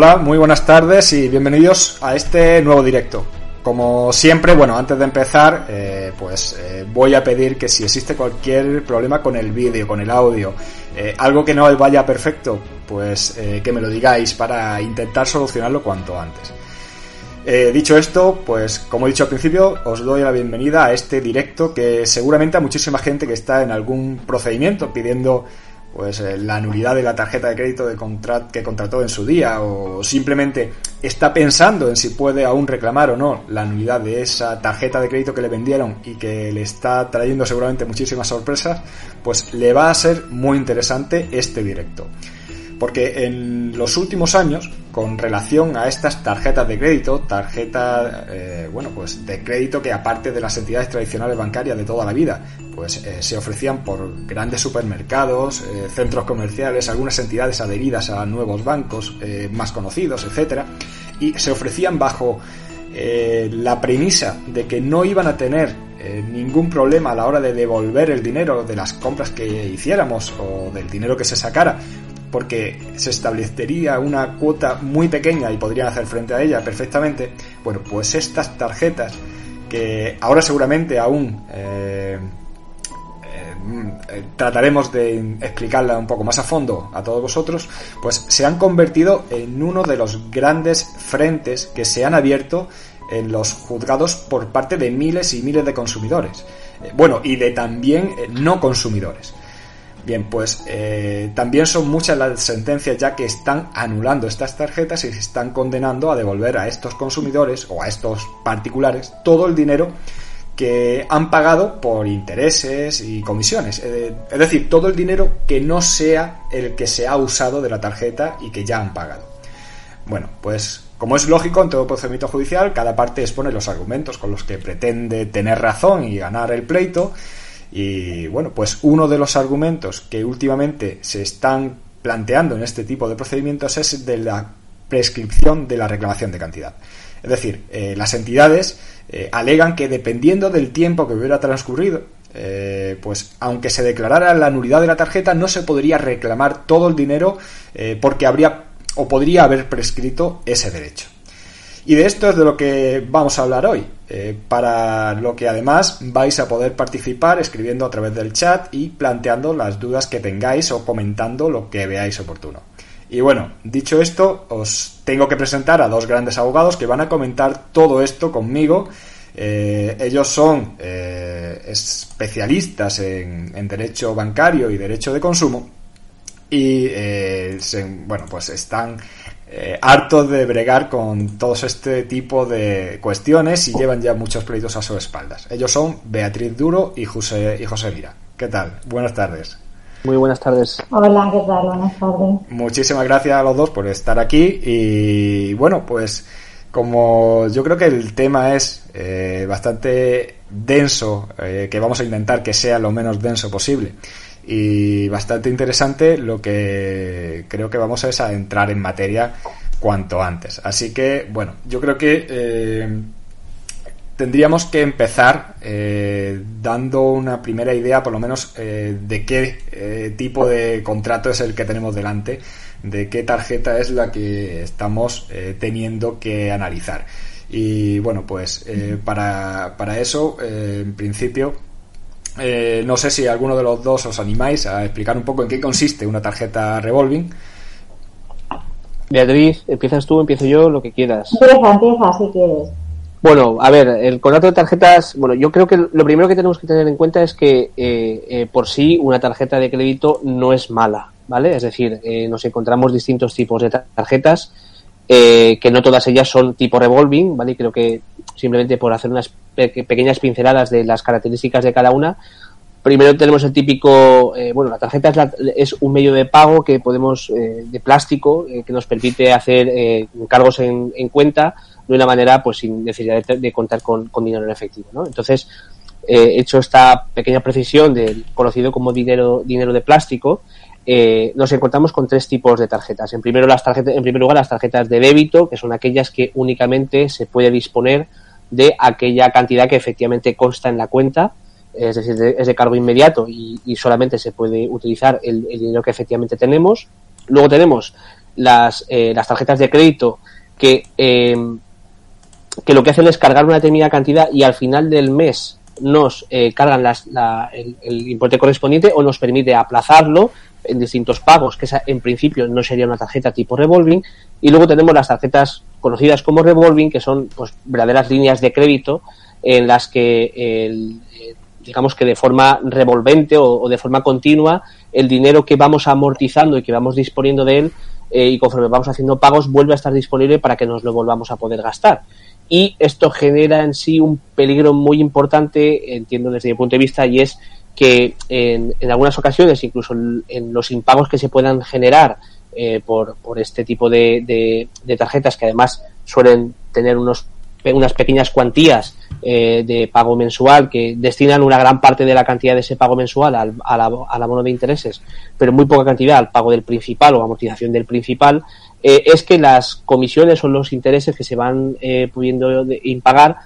Hola, muy buenas tardes y bienvenidos a este nuevo directo. Como siempre, bueno, antes de empezar, eh, pues eh, voy a pedir que si existe cualquier problema con el vídeo, con el audio, eh, algo que no vaya perfecto, pues que me lo digáis para intentar solucionarlo cuanto antes. dicho esto, pues como he dicho al principio, os doy la bienvenida a este directo que seguramente a muchísima gente que está en algún procedimiento pidiendo pues eh, la nulidad de la tarjeta de crédito de que contrató en su día o simplemente está pensando en si puede aún reclamar o no la nulidad de esa tarjeta de crédito que le vendieron y que le está trayendo seguramente muchísimas sorpresas, pues le va a ser muy interesante este directo. Porque en los últimos años, con relación a estas tarjetas de crédito, tarjeta, eh, bueno, pues de crédito que aparte de las entidades tradicionales bancarias de toda la vida, pues eh, se ofrecían por grandes supermercados, eh, centros comerciales, algunas entidades adheridas a nuevos bancos más conocidos, etcétera, y se ofrecían bajo la premisa de que no iban a tener ningún problema a la hora de devolver el dinero de las compras que hiciéramos o del dinero que se sacara porque se establecería una cuota muy pequeña y podrían hacer frente a ella perfectamente, bueno, pues estas tarjetas que ahora seguramente aún eh, eh, trataremos de explicarla un poco más a fondo a todos vosotros, pues se han convertido en uno de los grandes frentes que se han abierto en los juzgados por parte de miles y miles de consumidores. Eh, bueno, y de también no consumidores. Bien, pues eh, también son muchas las sentencias ya que están anulando estas tarjetas y se están condenando a devolver a estos consumidores o a estos particulares todo el dinero que han pagado por intereses y comisiones. Eh, es decir, todo el dinero que no sea el que se ha usado de la tarjeta y que ya han pagado. Bueno, pues como es lógico en todo procedimiento judicial, cada parte expone los argumentos con los que pretende tener razón y ganar el pleito y bueno, pues uno de los argumentos que últimamente se están planteando en este tipo de procedimientos es de la prescripción de la reclamación de cantidad. Es decir, eh, las entidades eh, alegan que dependiendo del tiempo que hubiera transcurrido, eh, pues aunque se declarara la nulidad de la tarjeta, no se podría reclamar todo el dinero porque habría o podría haber prescrito ese derecho. Y de esto es de lo que vamos a hablar hoy, eh, para lo que además vais a poder participar escribiendo a través del chat y planteando las dudas que tengáis o comentando lo que veáis oportuno. Y bueno, dicho esto, os tengo que presentar a dos grandes abogados que van a comentar todo esto conmigo. Eh, ellos son eh, especialistas en, derecho bancario y derecho de consumo y bueno pues están eh, hartos de bregar con todo este tipo de cuestiones y llevan ya muchos pleitos a sus espaldas. Ellos son Beatriz Duro y José, y José Mira. ¿Qué tal? Buenas tardes. Muy buenas tardes. Hola, ¿qué tal? Buenas tardes. Muchísimas gracias a los dos por estar aquí y bueno, pues como yo creo que el tema es eh, bastante denso, eh, que vamos a intentar que sea lo menos denso posible y bastante interesante lo que creo que vamos a es a entrar en materia cuanto antes. Así que, bueno, yo creo que eh, tendríamos que empezar eh, dando una primera idea, por lo menos, eh, de qué tipo de contrato es el que tenemos delante, de qué tarjeta es la que estamos teniendo que analizar. Y bueno, pues para, para eso, en principio, eh, no sé si alguno de los dos os animáis a explicar un poco en qué consiste una tarjeta revolving. Beatriz, empiezas tú, empiezo yo, lo que quieras. Empieza, empieza, si quieres. Bueno, a ver, el contrato de tarjetas, bueno, yo creo que lo primero que tenemos que tener en cuenta es que eh, eh, por sí una tarjeta de crédito no es mala, ¿vale? Es decir, nos encontramos distintos tipos de tarjetas, que no todas ellas son tipo revolving, ¿vale? Creo que simplemente por hacer unas pequeñas pinceladas de las características de cada una. Primero tenemos el típico, eh, bueno, la tarjeta es, un medio de pago que podemos, eh, de plástico, eh, que nos permite hacer cargos en, cuenta de una manera pues sin necesidad de, contar con, dinero en efectivo, ¿no? Entonces, hecho esta pequeña precisión del conocido como dinero, dinero de plástico, nos encontramos con tres tipos de tarjetas. En, primero, las tarjetas. en primer lugar, las tarjetas de débito, que son aquellas que únicamente se puede disponer de aquella cantidad que efectivamente consta en la cuenta, es decir, es de cargo inmediato y, solamente se puede utilizar el, dinero que efectivamente tenemos. Luego tenemos las, eh, las tarjetas de crédito que, em, que lo que hacen es cargar una determinada cantidad y al final del mes nos eh, cargan las, el, el, importe correspondiente o nos permite aplazarlo en distintos pagos, que esa en principio no sería una tarjeta tipo revolving. Y luego tenemos las tarjetas conocidas como revolving, que son pues verdaderas líneas de crédito en las que el, eh, digamos que de forma revolvente o, o, de forma continua el dinero que vamos amortizando y que vamos disponiendo de él eh, y conforme vamos haciendo pagos vuelve a estar disponible para que nos lo volvamos a poder gastar. Y esto genera en sí un peligro muy importante, entiendo desde mi punto de vista, y es que en, en algunas ocasiones, incluso en, los impagos que se puedan generar eh, por, por este tipo de, de, tarjetas, que además suelen tener unos unas pequeñas cuantías eh, de pago mensual que destinan una gran parte de la cantidad de ese pago mensual al, al, al abono de intereses, pero muy poca cantidad al pago del principal o amortización del principal, eh, es que las comisiones o los intereses que se van eh, pudiendo impagar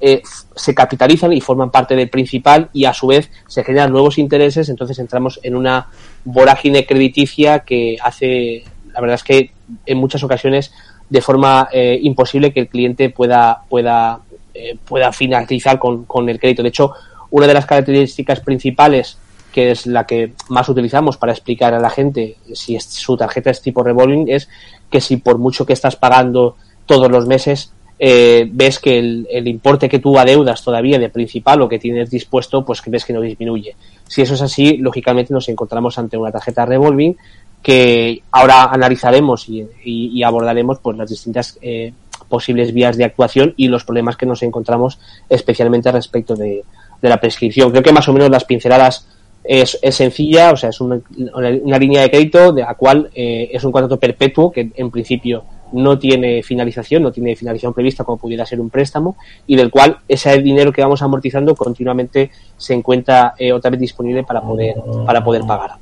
eh, se capitalizan y forman parte del principal y a su vez se generan nuevos intereses, entonces entramos en una vorágine crediticia que hace, la verdad es que en muchas ocasiones de forma eh, imposible que el cliente pueda, pueda, eh, pueda finalizar con, con, el crédito. De hecho, una de las características principales, que es la que más utilizamos para explicar a la gente si es, su tarjeta es tipo revolving, es que si por mucho que estás pagando todos los meses, eh, ves que el, el, importe que tú adeudas todavía de principal o que tienes dispuesto, pues que ves que no disminuye. Si eso es así, lógicamente nos encontramos ante una tarjeta revolving que ahora analizaremos y, y, abordaremos pues las distintas eh, posibles vías de actuación y los problemas que nos encontramos especialmente respecto de la prescripción. Creo que más o menos las pinceladas es, es sencilla, o sea, es una, una, línea de crédito de la cual eh, es un contrato perpetuo que en principio no tiene finalización, no tiene finalización prevista como pudiera ser un préstamo y del cual ese dinero que vamos amortizando continuamente se encuentra eh, otra vez disponible para poder, para poder pagar.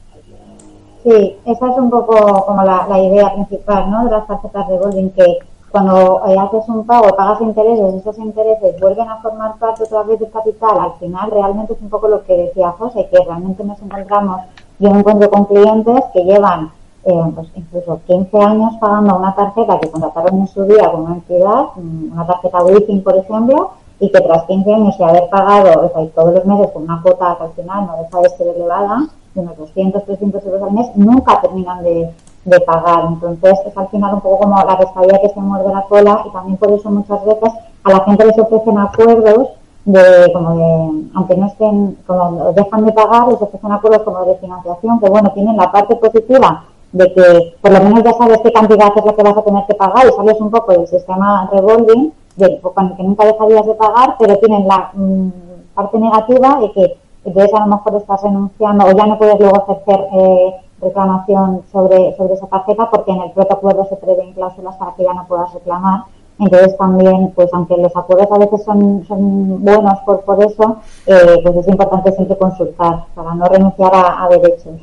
Sí, esa es un poco como la, la idea principal ¿no? de las tarjetas revolving, que cuando eh, haces un pago, pagas intereses, esos intereses vuelven a formar parte otra vez del capital, al final realmente es un poco lo que decía José, que realmente nos encontramos, yo me encuentro con clientes que llevan eh, pues incluso 15 años pagando una tarjeta que contrataron en su día con una entidad, una tarjeta Wiking, por ejemplo, y que tras 15 años y haber pagado o sea, todos los meses con una cuota que al final no deja de ser elevada, de unos 200, 300 euros al mes, nunca terminan de, de pagar. Entonces es al final un poco como la pescadilla que se muerde la cola y también por eso muchas veces a la gente les ofrecen acuerdos de como de, aunque no estén, como dejan de pagar, les ofrecen acuerdos como de financiación, que bueno, tienen la parte positiva de que por lo menos ya sabes qué cantidad es la que vas a tener que pagar y sales un poco del sistema revolving, de, con el que nunca dejarías de pagar, pero tienen la mmm, parte negativa de que entonces a lo mejor estás renunciando o ya no puedes luego ejercer eh, reclamación sobre, sobre esa tarjeta porque en el propio acuerdo se prevén cláusulas para que ya no puedas reclamar. Entonces también, pues aunque los acuerdos a veces son, son buenos por, por eso, eh, pues es importante siempre consultar para no renunciar a, derechos.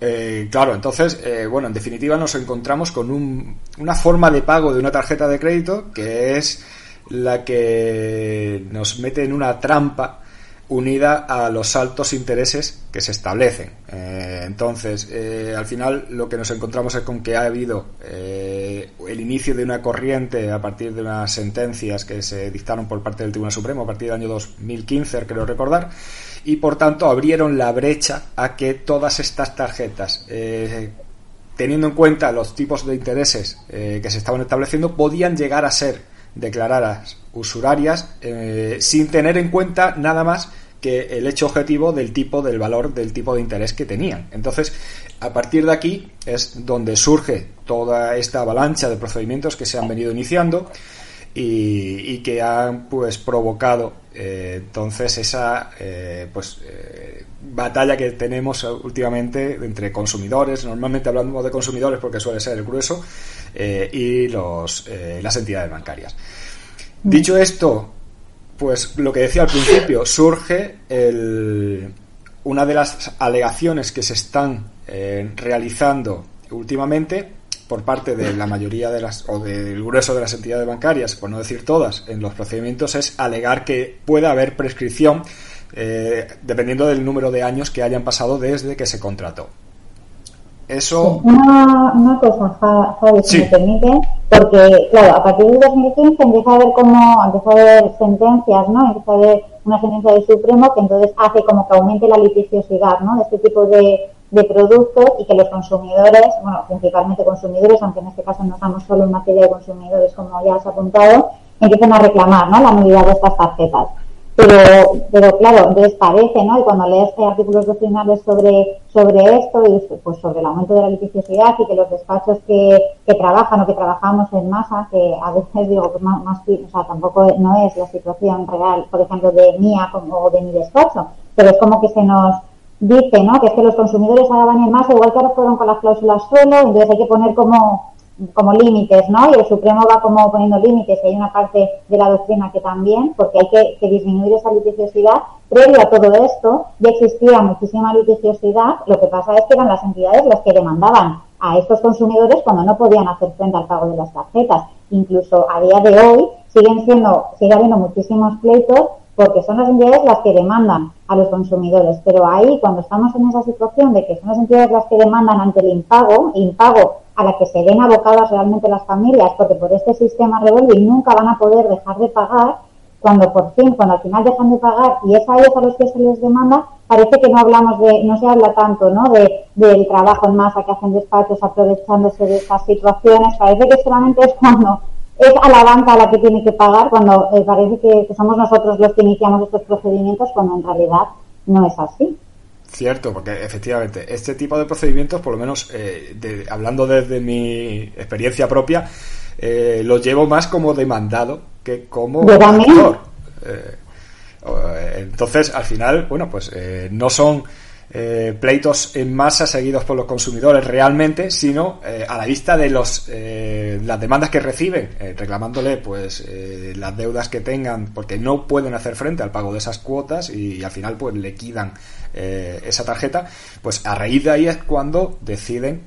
Eh, claro, entonces, eh, bueno, en definitiva nos encontramos con un, una forma de pago de una tarjeta de crédito que es la que nos mete en una trampa unida a los altos intereses que se establecen. Eh, entonces, eh, al final lo que nos encontramos es con que ha habido eh, el inicio de una corriente a partir de unas sentencias que se dictaron por parte del Tribunal Supremo a partir del año 2015, creo recordar, y por tanto abrieron la brecha a que todas estas tarjetas, teniendo en cuenta los tipos de intereses que se estaban estableciendo, podían llegar a ser declaradas usurarias eh, sin tener en cuenta nada más que el hecho objetivo del tipo del valor del tipo de interés que tenían. Entonces, a partir de aquí es donde surge toda esta avalancha de procedimientos que se han venido iniciando y, que han pues provocado eh, entonces esa eh, pues eh, batalla que tenemos últimamente entre consumidores, normalmente hablamos de consumidores porque suele ser el grueso, eh, y los, eh, las entidades bancarias. Dicho esto, pues lo que decía al principio, surge el, una de las alegaciones que se están eh, realizando últimamente por parte de la mayoría de las o del grueso de las entidades bancarias, por no decir todas, en los procedimientos es alegar que pueda haber prescripción eh, dependiendo del número de años que hayan pasado desde que se contrató. Eso. Una, una cosa, Javi, si me permite, porque, claro, a partir del 2015 empieza a haber como, empieza a haber sentencias, ¿no? Empieza a haber una sentencia del Supremo que entonces hace como que aumente la liticiosidad, ¿no? De este tipo de, de productos y que los consumidores, bueno, principalmente consumidores, aunque en este caso no estamos solo en materia de consumidores, como ya has apuntado, empiecen a reclamar, ¿no? La nulidad de estas tarjetas. Pero, pero claro, entonces parece, ¿no? Y cuando lees artículos doctrinales sobre, sobre esto y pues sobre el aumento de la litigiosidad y que los despachos que, que trabajan o que trabajamos en masa, que a veces digo, pues más, más, o sea, tampoco no es la situación real, por ejemplo, de mía o de mi despacho, pero es como que se nos dice, ¿no? Que es que los consumidores ahora van en masa, igual que ahora fueron con las cláusulas suelo, entonces hay que poner como como límites, ¿no? Y el Supremo va como poniendo límites, y hay una parte de la doctrina que también, porque hay que, disminuir esa litigiosidad. Previo a todo esto, ya existía muchísima litigiosidad, lo que pasa es que eran las entidades las que demandaban a estos consumidores cuando no podían hacer frente al pago de las tarjetas. Incluso a día de hoy siguen siendo, sigue habiendo muchísimos pleitos porque son las entidades las que demandan a los consumidores. Pero ahí, cuando estamos en esa situación de que son las entidades las que demandan ante el impago, impago a la que se ven abocadas realmente las familias, porque por este sistema revolving nunca van a poder dejar de pagar, cuando por fin, cuando al final dejan de pagar y es a ellos a los que se les demanda, parece que no hablamos de, no se habla tanto, ¿no? De, del trabajo en masa que hacen despachos aprovechándose de estas situaciones, parece que solamente es cuando es a la banca a la que tiene que pagar, cuando eh, parece que somos nosotros los que iniciamos estos procedimientos, cuando en realidad no es así. Cierto, porque efectivamente este tipo de procedimientos, por lo menos eh, hablando desde mi experiencia propia, eh, los llevo más como demandado que como actor. Eh, entonces, al final, bueno, pues no son eh, pleitos en masa seguidos por los consumidores realmente, sino eh, a la vista de los eh, las demandas que reciben, reclamándole pues las deudas que tengan porque no pueden hacer frente al pago de esas cuotas y, al final pues le quitan esa tarjeta, pues a raíz de ahí es cuando deciden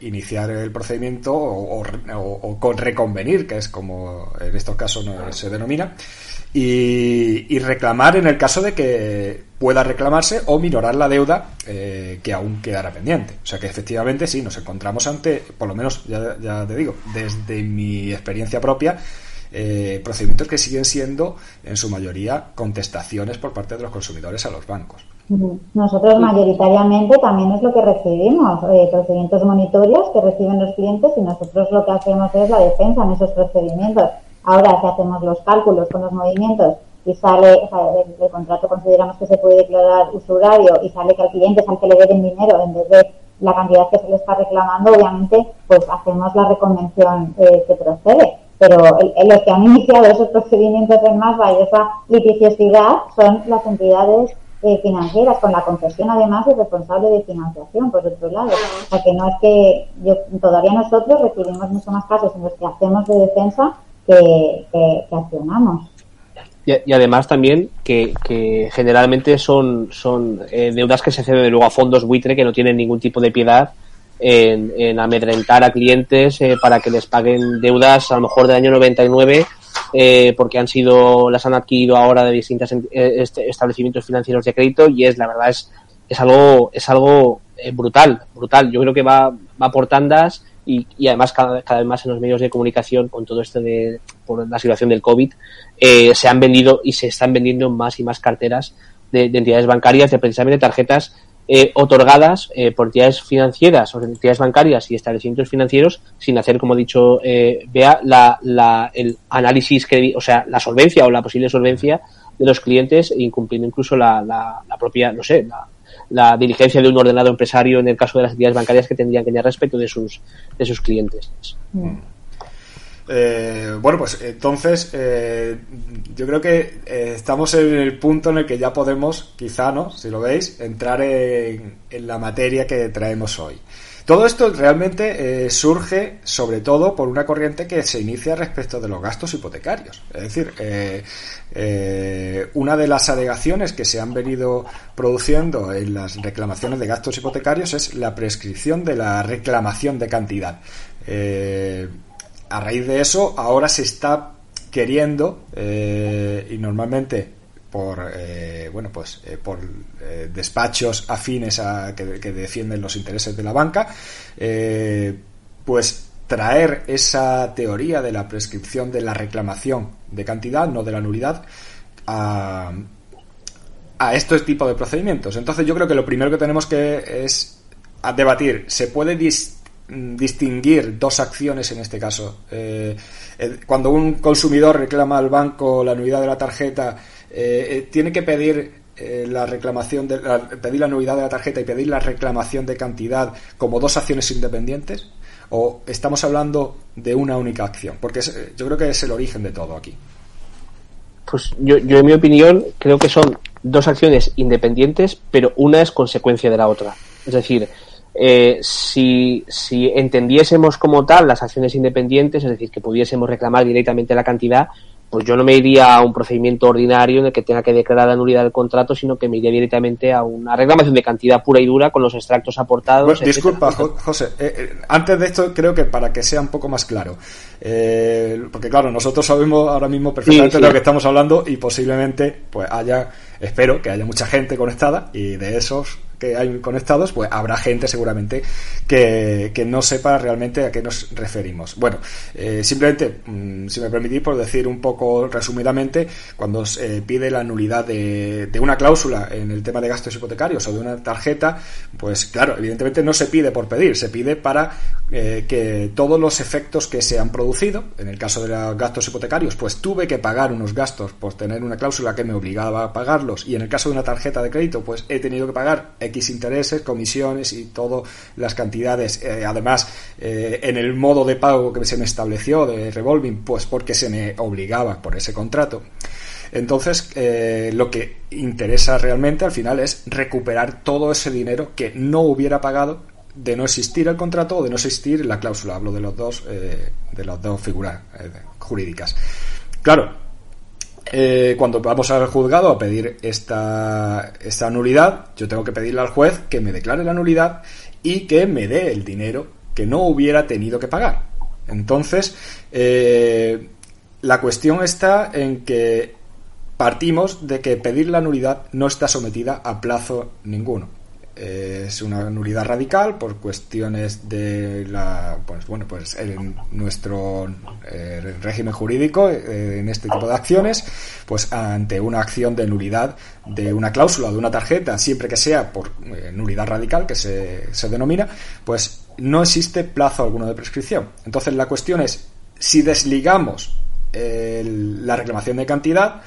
iniciar el procedimiento o, con reconvenir, que es como en estos casos se denomina y, reclamar en el caso de que pueda reclamarse o minorar la deuda eh, que aún quedará pendiente. O sea que efectivamente sí, nos encontramos ante, por lo menos ya, ya te digo, desde mi experiencia propia, eh, procedimientos que siguen siendo en su mayoría contestaciones por parte de los consumidores a los bancos. Nosotros mayoritariamente también es lo que recibimos, eh, procedimientos monitorios que reciben los clientes y nosotros lo que hacemos es la defensa en esos procedimientos. Ahora, si hacemos los cálculos con los movimientos y sale, o sea, el, contrato consideramos que se puede declarar usurario y sale que al cliente es al que le deben dinero en vez de la cantidad que se le está reclamando, obviamente, pues hacemos la reconvención eh, que procede. Pero los que han iniciado esos procedimientos en más y esa litigiosidad son las entidades eh, financieras, con la concesión además es responsable de financiación, por otro lado. O sea que no es que yo, todavía nosotros recibimos mucho más casos en los que hacemos de defensa que, accionamos. Y, además también que, generalmente son, son eh, deudas que se ceden luego a fondos buitre que no tienen ningún tipo de piedad en, amedrentar a clientes eh, para que les paguen deudas a lo mejor del año 99 eh, porque han sido las han adquirido ahora de distintos este, establecimientos financieros de crédito y es la verdad es es algo es algo brutal brutal. Yo creo que va va por tandas y, además cada, cada, vez más en los medios de comunicación con todo esto de por la situación del COVID eh, se han vendido y se están vendiendo más y más carteras de, entidades bancarias de precisamente tarjetas eh, otorgadas eh, por entidades financieras o entidades bancarias y establecimientos financieros sin hacer, como ha dicho vea la, la, el análisis, o sea, la solvencia o la posible solvencia de los clientes, incumpliendo incluso la, la, la propia, no sé, la, la diligencia de un ordenado empresario en el caso de las entidades bancarias que tendrían que tener respecto de sus, de sus clientes. Mm. Eh, bueno, pues entonces eh, yo creo que eh, estamos en el punto en el que ya podemos, quizá, ¿no? Si lo veis, entrar en, la materia que traemos hoy. Todo esto realmente surge sobre todo por una corriente que se inicia respecto de los gastos hipotecarios. Es decir, una de las alegaciones que se han venido produciendo en las reclamaciones de gastos hipotecarios es la prescripción de la reclamación de cantidad. A raíz de eso, ahora se está queriendo, y normalmente por bueno pues por despachos afines a que, defienden los intereses de la banca pues traer esa teoría de la prescripción de la reclamación de cantidad, no de la nulidad, a, a este tipo de procedimientos. Entonces yo creo que lo primero que tenemos que es debatir, ¿se puede distinguir dos acciones en este caso? Eh, cuando un consumidor reclama al banco la nulidad de la tarjeta, eh, eh, ¿tiene que pedir la reclamación de pedir la nulidad de la tarjeta y pedir la reclamación de cantidad como dos acciones independientes? ¿O estamos hablando de una única acción? Porque yo creo que es el origen de todo aquí. Pues yo, yo, en mi opinión, creo que son dos acciones independientes, pero una es consecuencia de la otra. Es decir, eh, si, si entendiésemos como tal las acciones independientes, es decir, que pudiésemos reclamar directamente la cantidad, pues yo no me iría a un procedimiento ordinario en el que tenga que declarar la nulidad del contrato, sino que me iría directamente a una reclamación de cantidad pura y dura con los extractos aportados. disculpa, José, eh, eh, antes de esto creo que para que sea un poco más claro, eh, porque claro, nosotros sabemos ahora mismo perfectamente de lo que estamos hablando y posiblemente pues haya, espero que haya mucha gente conectada y de esos que hay conectados, pues habrá gente seguramente que, que no sepa realmente a qué nos referimos. Bueno, eh, simplemente, mm, si me permitís, por decir un poco resumidamente, cuando se pide la nulidad de, de, una cláusula en el tema de gastos hipotecarios o de una tarjeta, pues claro, evidentemente no se pide por pedir, se pide para eh, que todos los efectos que se han producido, en el caso de los gastos hipotecarios, pues tuve que pagar unos gastos por tener una cláusula que me obligaba a pagarlos y en el caso de una tarjeta de crédito, pues he tenido que pagar X intereses, comisiones y todas las cantidades. Eh, además, eh, en el modo de pago que se me estableció de revolving, pues porque se me obligaba por ese contrato. Entonces, eh, lo que interesa realmente al final es recuperar todo ese dinero que no hubiera pagado de no existir el contrato o de no existir la cláusula. Hablo de los dos, de las dos figuras jurídicas. Claro, eh, cuando vamos al juzgado a pedir esta, esta nulidad, yo tengo que pedirle al juez que me declare la nulidad y que me dé el dinero que no hubiera tenido que pagar. Entonces, eh, la cuestión está en que partimos de que pedir la nulidad no está sometida a plazo ninguno es una nulidad radical por cuestiones de la pues bueno pues en nuestro eh, régimen jurídico eh, en este tipo de acciones pues ante una acción de nulidad de una cláusula de una tarjeta siempre que sea por eh, nulidad radical que se, se denomina pues no existe plazo alguno de prescripción. Entonces la cuestión es si desligamos la reclamación de cantidad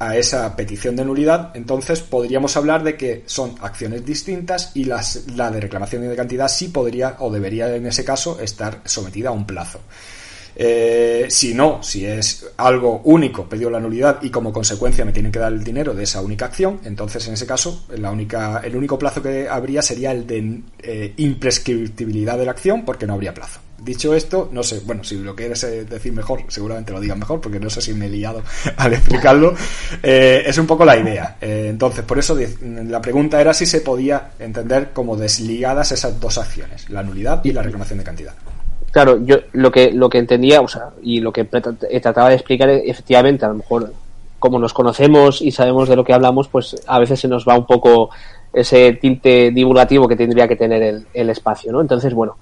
a esa petición de nulidad, entonces podríamos hablar de que son acciones distintas y las, la de reclamación de cantidad sí podría o debería en ese caso estar sometida a un plazo. Eh, si no, si es algo único, pedido la nulidad y como consecuencia me tienen que dar el dinero de esa única acción, entonces en ese caso la única, el único plazo que habría sería el de eh, imprescriptibilidad de la acción porque no habría plazo. Dicho esto, no sé, bueno, si lo quieres eh, decir mejor, seguramente lo digas mejor, porque no sé si me he liado al explicarlo. Eh, es un poco la idea. Eh, entonces, por eso la pregunta era si se podía entender como desligadas esas dos acciones, la nulidad y la reclamación de cantidad. Claro, yo lo que lo que entendía, o sea, y lo que trataba de explicar, efectivamente, a lo mejor como nos conocemos y sabemos de lo que hablamos, pues a veces se nos va un poco ese tinte divulgativo que tendría que tener el, el espacio, ¿no? Entonces, bueno,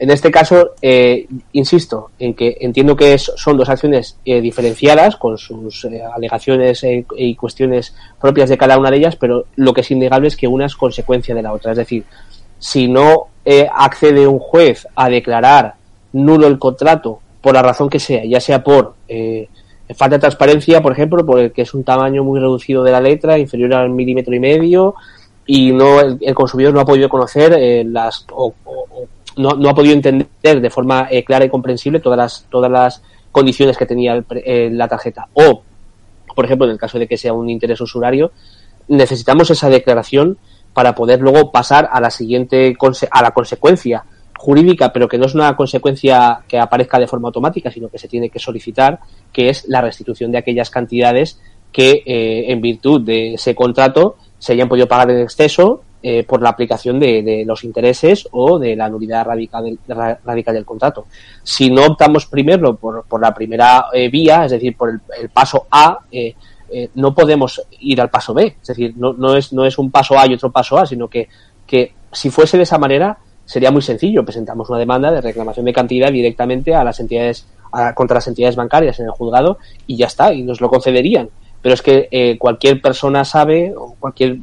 en este caso, eh, insisto en que entiendo que son dos acciones eh, diferenciadas con sus eh, alegaciones y cuestiones propias de cada una de ellas, pero lo que es innegable es que una es consecuencia de la otra. Es decir, si no accede un juez a declarar nulo el contrato por la razón que sea, ya sea por falta de transparencia, por ejemplo, por el que es un tamaño muy reducido de la letra, inferior al milímetro y medio, y no el, consumidor no ha podido conocer las no, ha podido entender de forma eh, clara y comprensible todas las, todas las condiciones que tenía eh, la tarjeta. O, por ejemplo, en el caso de que sea un interés usurario, necesitamos esa declaración para poder luego pasar a la siguiente, a la consecuencia jurídica, pero que no es una consecuencia que aparezca de forma automática, sino que se tiene que solicitar, que es la restitución de aquellas cantidades que, eh, en virtud de ese contrato, se hayan podido pagar en exceso eh, por la aplicación de, los intereses o de la nulidad radical del, radical del contrato. Si no optamos primero por, por la primera eh, vía, es decir, por el, paso A, eh, eh, no podemos ir al paso B. Es decir, no, no, es, no es un paso A y otro paso A, sino que, que si fuese de esa manera sería muy sencillo. Presentamos una demanda de reclamación de cantidad directamente a las entidades, contra las entidades bancarias en el juzgado y ya está, y nos lo concederían. Pero es que cualquier persona sabe, o cualquier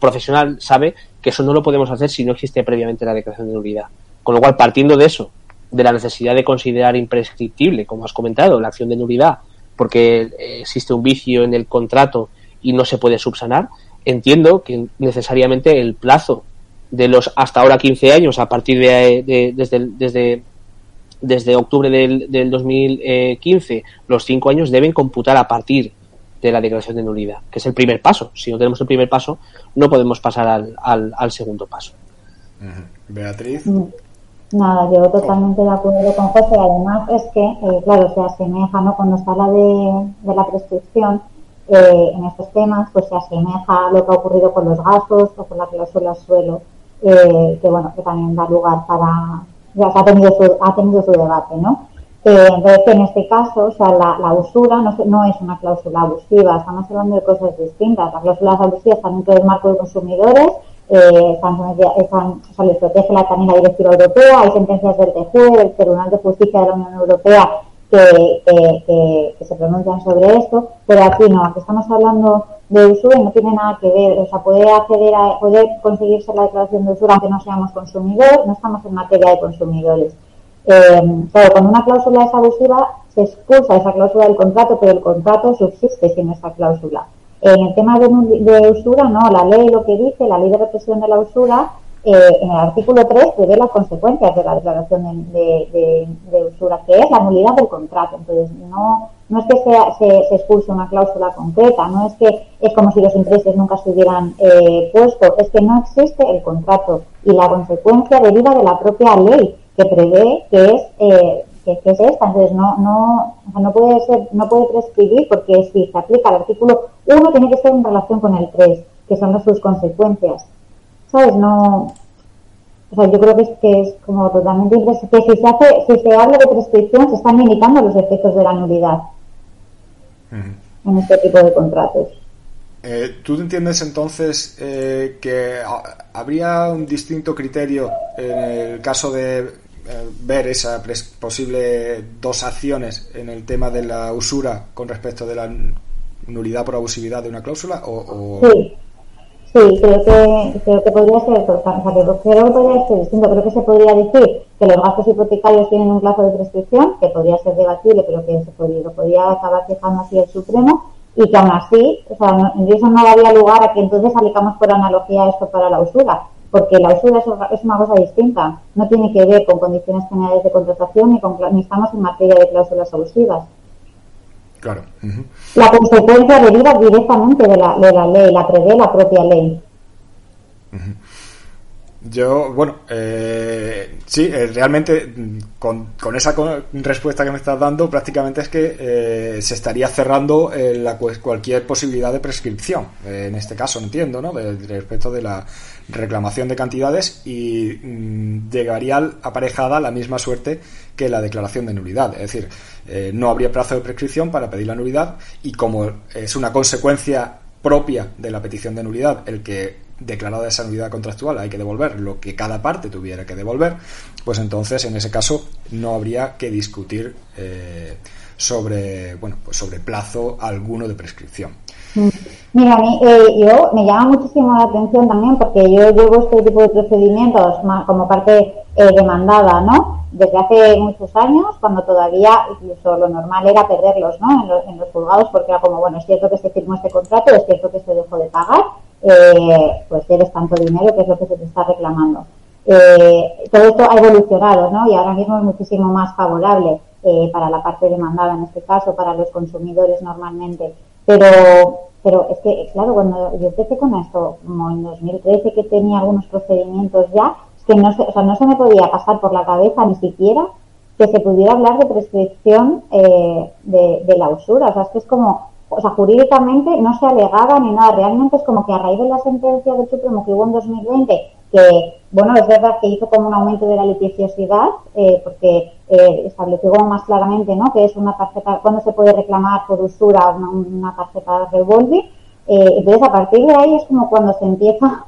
profesional sabe que eso no lo podemos hacer si no existe previamente la declaración de nulidad. Con lo cual, partiendo de eso, de la necesidad de considerar imprescriptible, como has comentado, la acción de nulidad, porque eh, existe un vicio en el contrato y no se puede subsanar, entiendo que necesariamente el plazo de los hasta ahora 15 años, a partir de, desde, desde, desde octubre del, del 2015, los 5 años deben computar a partir de la declaración de nulidad, que es el primer paso. Si no tenemos el primer paso, no podemos pasar al, al, al segundo paso. Beatriz. Mm. Nada, yo totalmente de acuerdo con José. Además es que, eh, claro, se asemeja, ¿no? Cuando se habla de, de la prescripción eh, en estos temas, pues se asemeja a lo que ha ocurrido con los gastos o con la cláusula suelo, eh, que bueno, que también da lugar para, ya se ha tenido su, ha tenido su debate, ¿no? Eh, entonces, en este caso, o sea, la, usura no, no, es una cláusula abusiva, estamos hablando de cosas distintas. Las cláusulas abusivas están dentro del marco de consumidores, eh, están, están, o sea, les protege la, también Directiva Europea, hay sentencias del TJUE, del Tribunal de Justicia de la Unión Europea, que, que, que, se pronuncian sobre esto, pero aquí no, aquí estamos hablando de usura y no tiene nada que ver, o sea, puede acceder a, puede conseguirse la declaración de usura aunque no seamos consumidores, no estamos en materia de consumidores. Eh, claro, con una cláusula es abusiva se expulsa esa cláusula del contrato, pero el contrato subsiste sin esa cláusula. En el tema de, de, usura, no, la ley lo que dice, la ley de represión de la usura, eh, en el artículo 3 prevé las consecuencias de la declaración de, de, de, usura, que es la nulidad del contrato. Entonces, no, no es que sea, se, se, expulse una cláusula concreta, no es que es como si los intereses nunca se hubieran eh, puesto, es que no existe el contrato y la consecuencia deriva de la propia ley que prevé que es eh, que, que, es esta. Entonces no, no, o sea, no puede ser, no puede prescribir porque si se aplica el artículo 1 tiene que ser en relación con el 3, que son sus consecuencias. ¿Sabes? No, o sea, yo creo que es, que es como totalmente que si se hace, si se habla de prescripción se están limitando los efectos de la nulidad uh -huh. en este tipo de contratos. Eh, ¿Tú entiendes entonces eh, que habría un distinto criterio en el caso de ver esa posible dos acciones en el tema de la usura con respecto de la nulidad por abusividad de una cláusula? O, o... Sí, sí, creo que, creo que podría ser, o sea, creo que podría ser distinto. Creo que se podría decir que los gastos hipotecarios tienen un plazo de prescripción, que podría ser debatible, pero que se podría, lo podría acabar fijando así el Supremo y que aún así, o sea, eso no daría lugar a que entonces aplicamos por analogía esto para la usura, porque la usura es, una cosa distinta, no tiene que ver con condiciones generales de contratación ni, con, ni estamos en materia de cláusulas abusivas. Claro. Uh -huh. La consecuencia deriva directamente de la, de la ley, la prevé la propia ley. Uh -huh. Yo, bueno, eh, sí, eh, realmente con, con, esa respuesta que me estás dando, prácticamente es que eh, se estaría cerrando eh, la, cualquier posibilidad de prescripción. Eh, en este caso, entiendo, ¿no? De, respecto de la reclamación de cantidades y mmm, llegaría aparejada la misma suerte que la declaración de nulidad. Es decir, no habría plazo de prescripción para pedir la nulidad y como es una consecuencia propia de la petición de nulidad el que declarada esa nulidad contractual hay que devolver lo que cada parte tuviera que devolver, pues entonces en ese caso no habría que discutir eh, sobre bueno pues sobre plazo alguno de prescripción. Mira, a mí, eh, yo me llama muchísimo la atención también porque yo llevo este tipo de procedimientos como parte eh, demandada, ¿no? Desde hace muchos años, cuando todavía incluso lo normal era perderlos, ¿no? En, lo, en los juzgados, porque era como, bueno, es cierto que se firmó este contrato, es cierto que se dejó de pagar, eh, pues debes tanto dinero que es lo que se te está reclamando. Eh, todo esto ha evolucionado, ¿no? Y ahora mismo es muchísimo más favorable eh, para la parte demandada, en este caso, para los consumidores normalmente. Pero, pero es que, claro, cuando yo empecé con esto, como en 2013, que tenía algunos procedimientos ya, es que no se, o sea, no se me podía pasar por la cabeza ni siquiera que se pudiera hablar de prescripción eh, de, de la usura. O sea, es que es como, o sea, jurídicamente no se alegaba ni nada, realmente es como que a raíz de la sentencia del Supremo que hubo en 2020, que, bueno, es verdad que hizo como un aumento de la litigiosidad, eh, porque eh, estableció más claramente, ¿no? Que es una tarjeta, cuando se puede reclamar por usura una, tarjeta revolving. Eh, entonces, a partir de ahí es como cuando se empieza,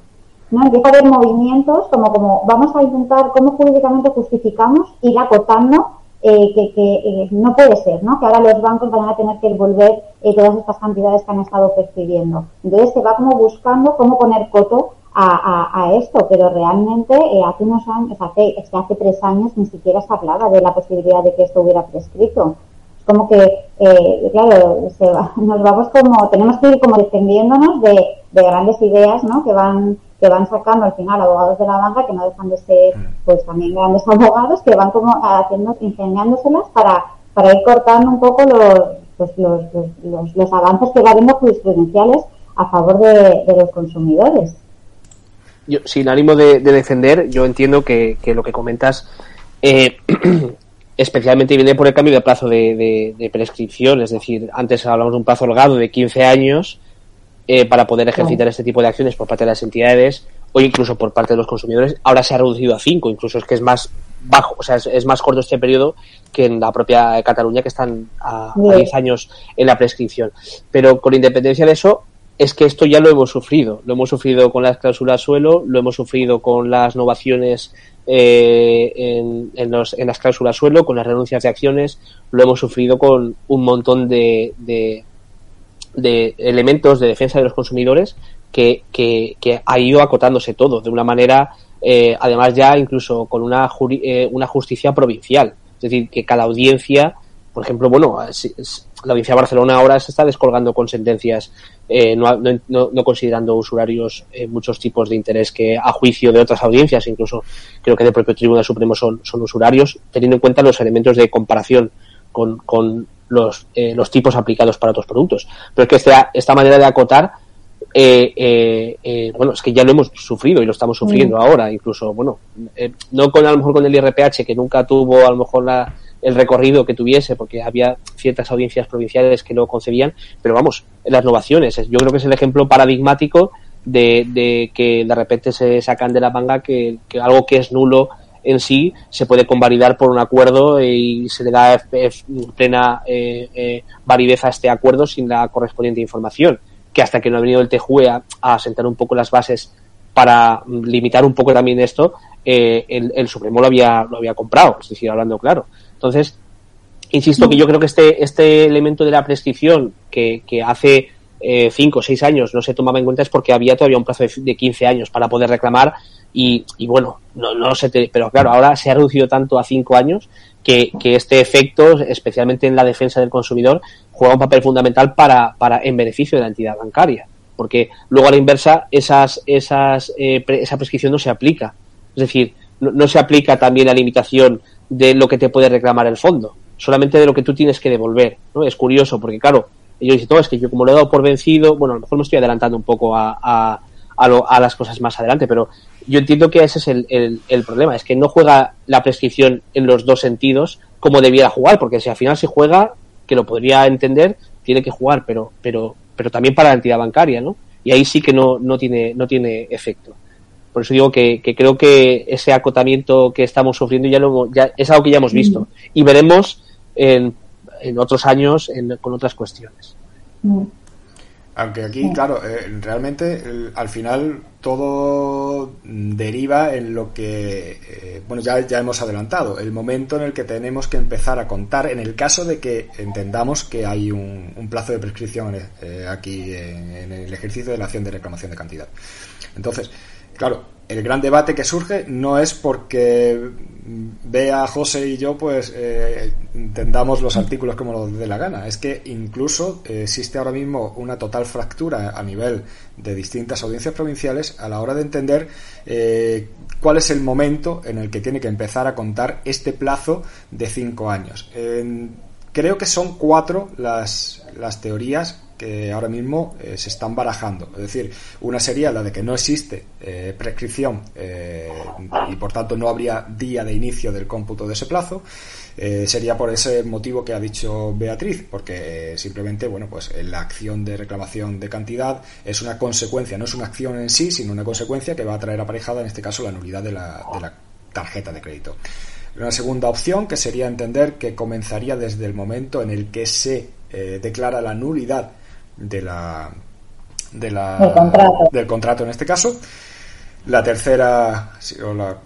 ¿no? Empieza a haber movimientos, como, como vamos a intentar, cómo jurídicamente justificamos ir acotando eh, que, que eh, no puede ser, ¿no? Que ahora los bancos van a tener que devolver eh, todas estas cantidades que han estado percibiendo. Entonces se va como buscando cómo poner coto a, esto, pero realmente hace unos años, hace, es que hace tres años ni siquiera se hablaba de la posibilidad de que esto hubiera prescrito. Es como que, claro, nos vamos como, tenemos que ir como defendiéndonos de, de grandes ideas, ¿no? Que van que van sacando al final abogados de la banca que no dejan de ser mm. pues también grandes abogados que van como haciendo ingeniándoselas para, para ir cortando un poco los, pues los, los, los, avances que va habiendo jurisprudenciales a favor de, los consumidores. Yo, sin ánimo de, defender, yo entiendo que, que lo que comentas eh, especialmente viene por el cambio de plazo de, de, prescripción, es decir, antes hablamos de un plazo holgado de 15 años eh, para poder ejercitar este tipo de acciones por parte de las entidades o incluso por parte de los consumidores. Ahora se ha reducido a cinco, incluso es que es más bajo, o sea, es, más corto este periodo que en la propia Cataluña, que están a, 10 años en la prescripción. Pero con independencia de eso, es que esto ya lo hemos sufrido. Lo hemos sufrido con las cláusulas suelo, lo hemos sufrido con las novaciones eh, en, en, los, en, las cláusulas suelo, con las renuncias de acciones, lo hemos sufrido con un montón de, de elementos de defensa de los consumidores que, que, ha ido acotándose todo de una manera, eh, además ya incluso con una, eh, una justicia provincial. Es decir, que cada audiencia, por ejemplo, bueno, la audiencia de Barcelona ahora se está descolgando con sentencias, eh, no, no, no, considerando usurarios muchos tipos de interés que a juicio de otras audiencias, incluso creo que del propio Tribunal Supremo son, son usurarios, teniendo en cuenta los elementos de comparación con, con los, eh, los tipos aplicados para otros productos. Pero es que esta, esta manera de acotar, eh, eh, bueno, es que ya lo hemos sufrido y lo estamos sufriendo ahora, incluso, bueno, no con a lo mejor con el IRPH, que nunca tuvo a lo mejor la, el recorrido que tuviese, porque había ciertas audiencias provinciales que lo concebían, pero vamos, las innovaciones, yo creo que es el ejemplo paradigmático de, de que de repente se sacan de la manga que, que algo que es nulo en sí se puede convalidar por un acuerdo y se le da plena eh, eh, validez a este acuerdo sin la correspondiente información. Que hasta que no ha venido el TJUE a, a sentar un poco las bases para limitar un poco también esto, eh, el, Supremo lo había, lo había comprado, es decir, hablando claro. Entonces, insisto que yo creo que este, este elemento de la prescripción que, que hace eh, cinco o seis años no se tomaba en cuenta es porque había todavía un plazo de, de 15 años para poder reclamar y, bueno, no, no sé, pero claro, ahora se ha reducido tanto a cinco años que, este efecto, especialmente en la defensa del consumidor, juega un papel fundamental para, para en beneficio de la entidad bancaria. Porque luego a la inversa, esas, esas, eh, esa prescripción no se aplica. Es decir, no, se aplica también la limitación de lo que te puede reclamar el fondo, solamente de lo que tú tienes que devolver. ¿no? Es curioso, porque claro, ellos dicen, todo es que yo como lo he dado por vencido, bueno, a lo mejor me estoy adelantando un poco a, a, a, lo, a las cosas más adelante, pero yo entiendo que ese es el, el, problema, es que no juega la prescripción en los dos sentidos como debiera jugar, porque si al final se juega, que lo podría entender, tiene que jugar, pero, pero, pero también para la entidad bancaria, ¿no? Y ahí sí que no, no, tiene, no tiene efecto. Por eso digo que, que creo que ese acotamiento que estamos sufriendo ya, lo, ya es algo que ya hemos visto. Mm. Y veremos en, en otros años en, con otras cuestiones. Mm. Aunque aquí, claro, eh, realmente al final todo deriva en lo que, eh, bueno, ya, ya hemos adelantado, el momento en el que tenemos que empezar a contar, en el caso de que entendamos que hay un, plazo de prescripción eh, aquí en, el ejercicio de la acción de reclamación de cantidad. Entonces, claro, el gran debate que surge no es porque vea José y yo pues eh, entendamos los artículos como nos dé la gana. Es que incluso eh, existe ahora mismo una total fractura a nivel de distintas audiencias provinciales a la hora de entender eh, cuál es el momento en el que tiene que empezar a contar este plazo de cinco años. creo que son cuatro las, las teorías que ahora mismo eh, se están barajando. Es decir, una sería la de que no existe prescripción y por tanto no habría día de inicio del cómputo de ese plazo. Sería por ese motivo que ha dicho Beatriz, porque simplemente, bueno, pues la acción de reclamación de cantidad es una consecuencia, no es una acción en sí, sino una consecuencia que va a traer aparejada, en este caso, la nulidad de la, de la tarjeta de crédito. Una segunda opción que sería entender que comenzaría desde el momento en el que se eh, declara la nulidad de la, de la, del contrato en este caso. La tercera, o la,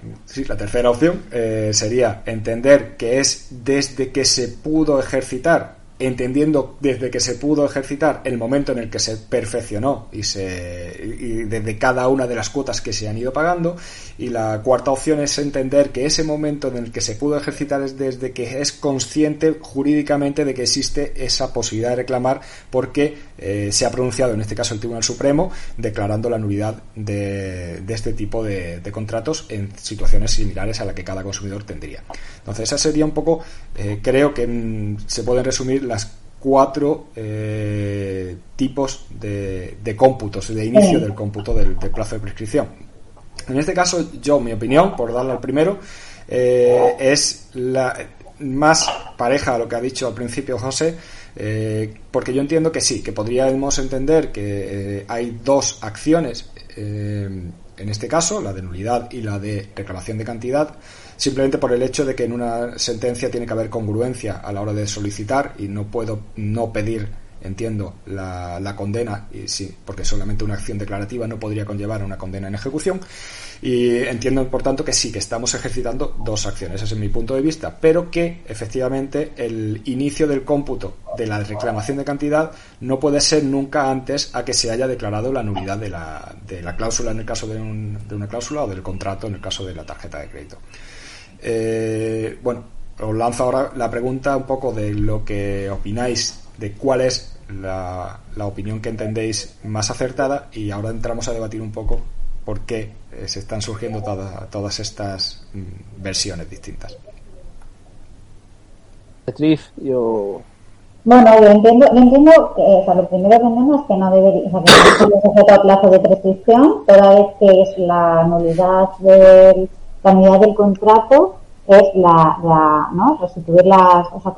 la tercera opción eh, sería entender que es desde que se pudo ejercitar entendiendo desde que se pudo ejercitar el momento en el que se perfeccionó y, se, y desde cada una de las cuotas que se han ido pagando. Y la cuarta opción es entender que ese momento en el que se pudo ejercitar es desde que es consciente jurídicamente de que existe esa posibilidad de reclamar porque eh, se ha pronunciado, en este caso el Tribunal Supremo, declarando la nulidad de, este tipo de, contratos en situaciones similares a la que cada consumidor tendría. Entonces, esa sería un poco, eh, creo que mm, se pueden resumir las cuatro eh, tipos de, cómputos, de inicio del cómputo del, plazo de prescripción. En este caso, yo, mi opinión, por darle al primero, es la más pareja a lo que ha dicho al principio José, eh, porque yo entiendo que sí, que podríamos entender que hay dos acciones, en este caso, la de nulidad y la de reclamación de cantidad, simplemente por el hecho de que en una sentencia tiene que haber congruencia a la hora de solicitar y no puedo no pedir entiendo la, condena y sí porque solamente una acción declarativa no podría conllevar una condena en ejecución y entiendo por tanto que sí que estamos ejercitando dos acciones ese es mi punto de vista pero que efectivamente el inicio del cómputo de la reclamación de cantidad no puede ser nunca antes a que se haya declarado la nulidad de la, de la cláusula en el caso de, de una cláusula o del contrato en el caso de la tarjeta de crédito. Eh, bueno, os lanzo ahora la pregunta un poco de lo que opináis, de cuál es la, opinión que entendéis más acertada y ahora entramos a debatir un poco por qué eh, se están surgiendo todas estas mm, versiones distintas. Beatriz, yo bueno, yo entiendo, yo entiendo que, o sea, lo primero que entiendo es que no debería, o sea, que no sujeto a plazo de prescripción, toda vez que es la nulidad del la unidad del contrato es la, la ¿no? restituir las, o sea,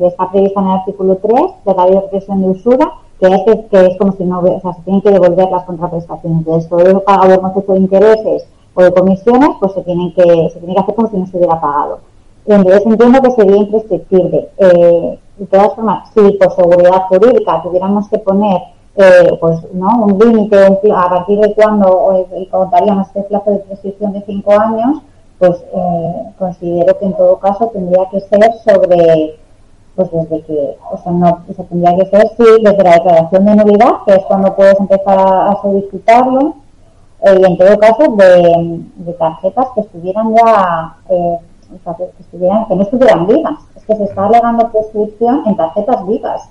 está prevista en el artículo 3 de la ley de presión de usura, que es, que es como si no, o sea, se tienen que devolver las contraprestaciones. De esto, de pago de de intereses o de comisiones, pues se tienen que, se tiene que hacer como si no se hubiera pagado. Y entonces entiendo que sería imprescriptible. Eh, de todas formas, si por seguridad jurídica tuviéramos que poner eh, pues no un límite a partir de cuando eh, contaríamos este plazo de prescripción de cinco años pues eh, considero que en todo caso tendría que ser sobre pues desde que o sea no o sea, tendría que ser sí desde la declaración de nulidad que es cuando puedes empezar a, solicitarlo eh, y en todo caso de, de, tarjetas que estuvieran ya eh, o sea, que, estuvieran que no estuvieran vivas. Es que se está alegando prescripción en tarjetas vivas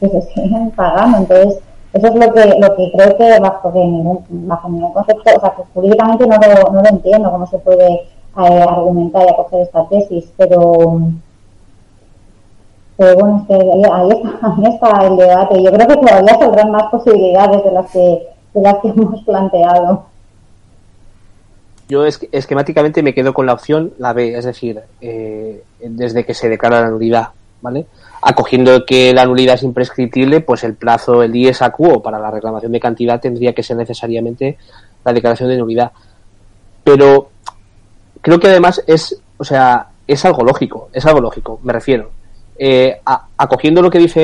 que se siguen pagando. Entonces eso es lo que, lo que creo que bajo, ningún, bajo ningún concepto, o sea, que jurídicamente no lo, no lo entiendo cómo se puede eh, argumentar y acoger esta tesis, pero, pero bueno, es que ahí, está, está, el debate. Yo creo que todavía saldrán más posibilidades de las que, las que hemos planteado. Yo es, esquemáticamente me quedo con la opción, la B, es decir, eh, desde que se declara la nulidad, ¿vale? acogiendo que la nulidad es imprescriptible, pues el plazo, el dies a quo para la reclamación de cantidad tendría que ser necesariamente la declaración de nulidad. Pero creo que además es, o sea, es algo lógico, es algo lógico, me refiero. Eh, acogiendo lo que dice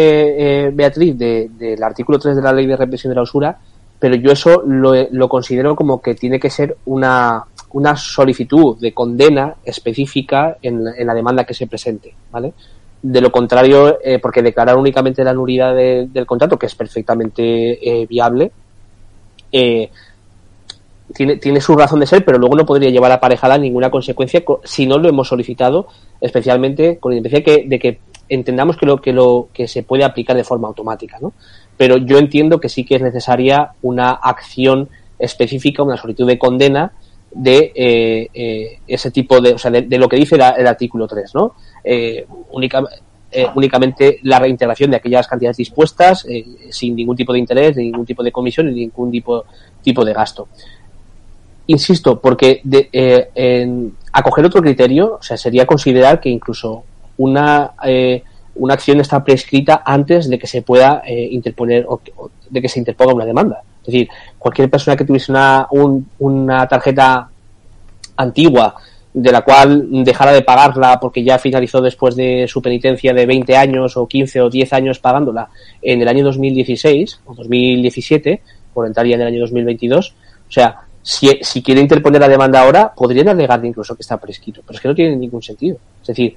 eh, Beatriz del artículo 3 de la ley de represión de la usura, pero yo eso lo, considero como que tiene que ser una, una solicitud de condena específica en, en la demanda que se presente, ¿vale? De lo contrario, eh, porque declarar únicamente la nulidad del contrato, que es perfectamente eh, viable, eh, tiene, tiene su razón de ser, pero luego no podría llevar aparejada ninguna consecuencia si no lo hemos solicitado, especialmente con independencia de que entendamos que lo que lo que se puede aplicar de forma automática, ¿no? Pero yo entiendo que sí que es necesaria una acción específica, una solicitud de condena de ese tipo de, o sea, de, lo que dice el artículo 3, ¿no? eh, eh, únicamente la reintegración de aquellas cantidades dispuestas eh, sin ningún tipo de interés, ningún tipo de comisión ni ningún tipo, tipo de gasto. Insisto, porque de, eh, en acoger otro criterio, o sea, sería considerar que incluso una, una acción está prescrita antes de que se pueda interponer o, de que se interponga una demanda. Es decir, cualquier persona que tuviese una, una tarjeta antigua de la cual dejara de pagarla porque ya finalizó después de su penitencia de 20 años o 15 o 10 años pagándola en el año 2016 o 2017, por entrar ya en el año 2022. O sea, si, si quiere interponer la demanda ahora, podrían alegar incluso que está prescrito, pero es que no tiene ningún sentido. Es decir,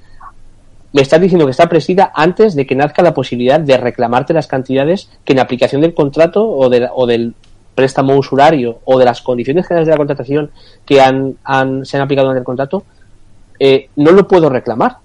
me estás diciendo que está prescrita antes de que nazca la posibilidad de reclamarte las cantidades que en aplicación del contrato o, de, o del préstamo usurario o de las condiciones generales de la contratación que han, han, se han aplicado en el contrato, eh, no lo puedo reclamar.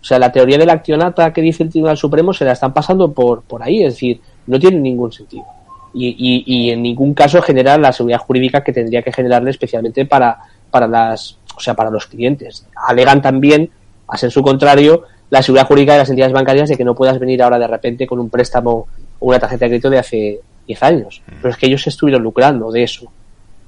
O sea, la teoría de la accionata que dice el Tribunal Supremo se la están pasando por, por ahí, es decir, no tiene ningún sentido. Y, y, y en ningún caso genera la seguridad jurídica que tendría que generarle especialmente para, para las, o sea, para los clientes. Alegan también, a ser su contrario, la seguridad jurídica de las entidades bancarias de que no puedas venir ahora de repente con un préstamo o una tarjeta de crédito de hace 10 años. Pero es que ellos estuvieron lucrando de eso.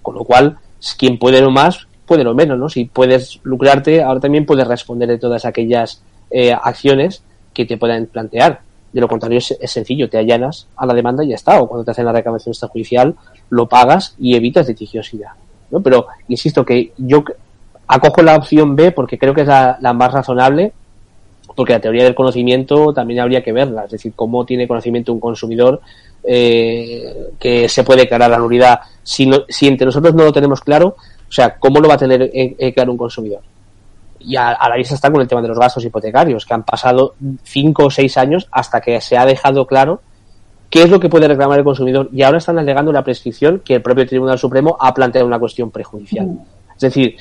Con lo cual, quien puede lo más, puede lo menos, ¿no? Si puedes lucrarte, ahora también puedes responder de todas aquellas eh, acciones que te puedan plantear. De lo contrario, es, es, sencillo, te allanas a la demanda y ya está. O cuando te hacen la reclamación extrajudicial, lo pagas y evitas litigiosidad. ¿no? Pero, insisto, que yo acojo la opción B porque creo que es la, la más razonable porque la teoría del conocimiento también habría que verla, es decir, cómo tiene conocimiento un consumidor eh, que se puede declarar la nulidad. Si, no, si entre nosotros no lo tenemos claro, o sea, ¿cómo lo va a tener eh, eh, claro un consumidor? Y a, a, la vista está con el tema de los gastos hipotecarios, que han pasado cinco o seis años hasta que se ha dejado claro qué es lo que puede reclamar el consumidor y ahora están alegando la prescripción que el propio Tribunal Supremo ha planteado una cuestión prejudicial. Mm. Es decir,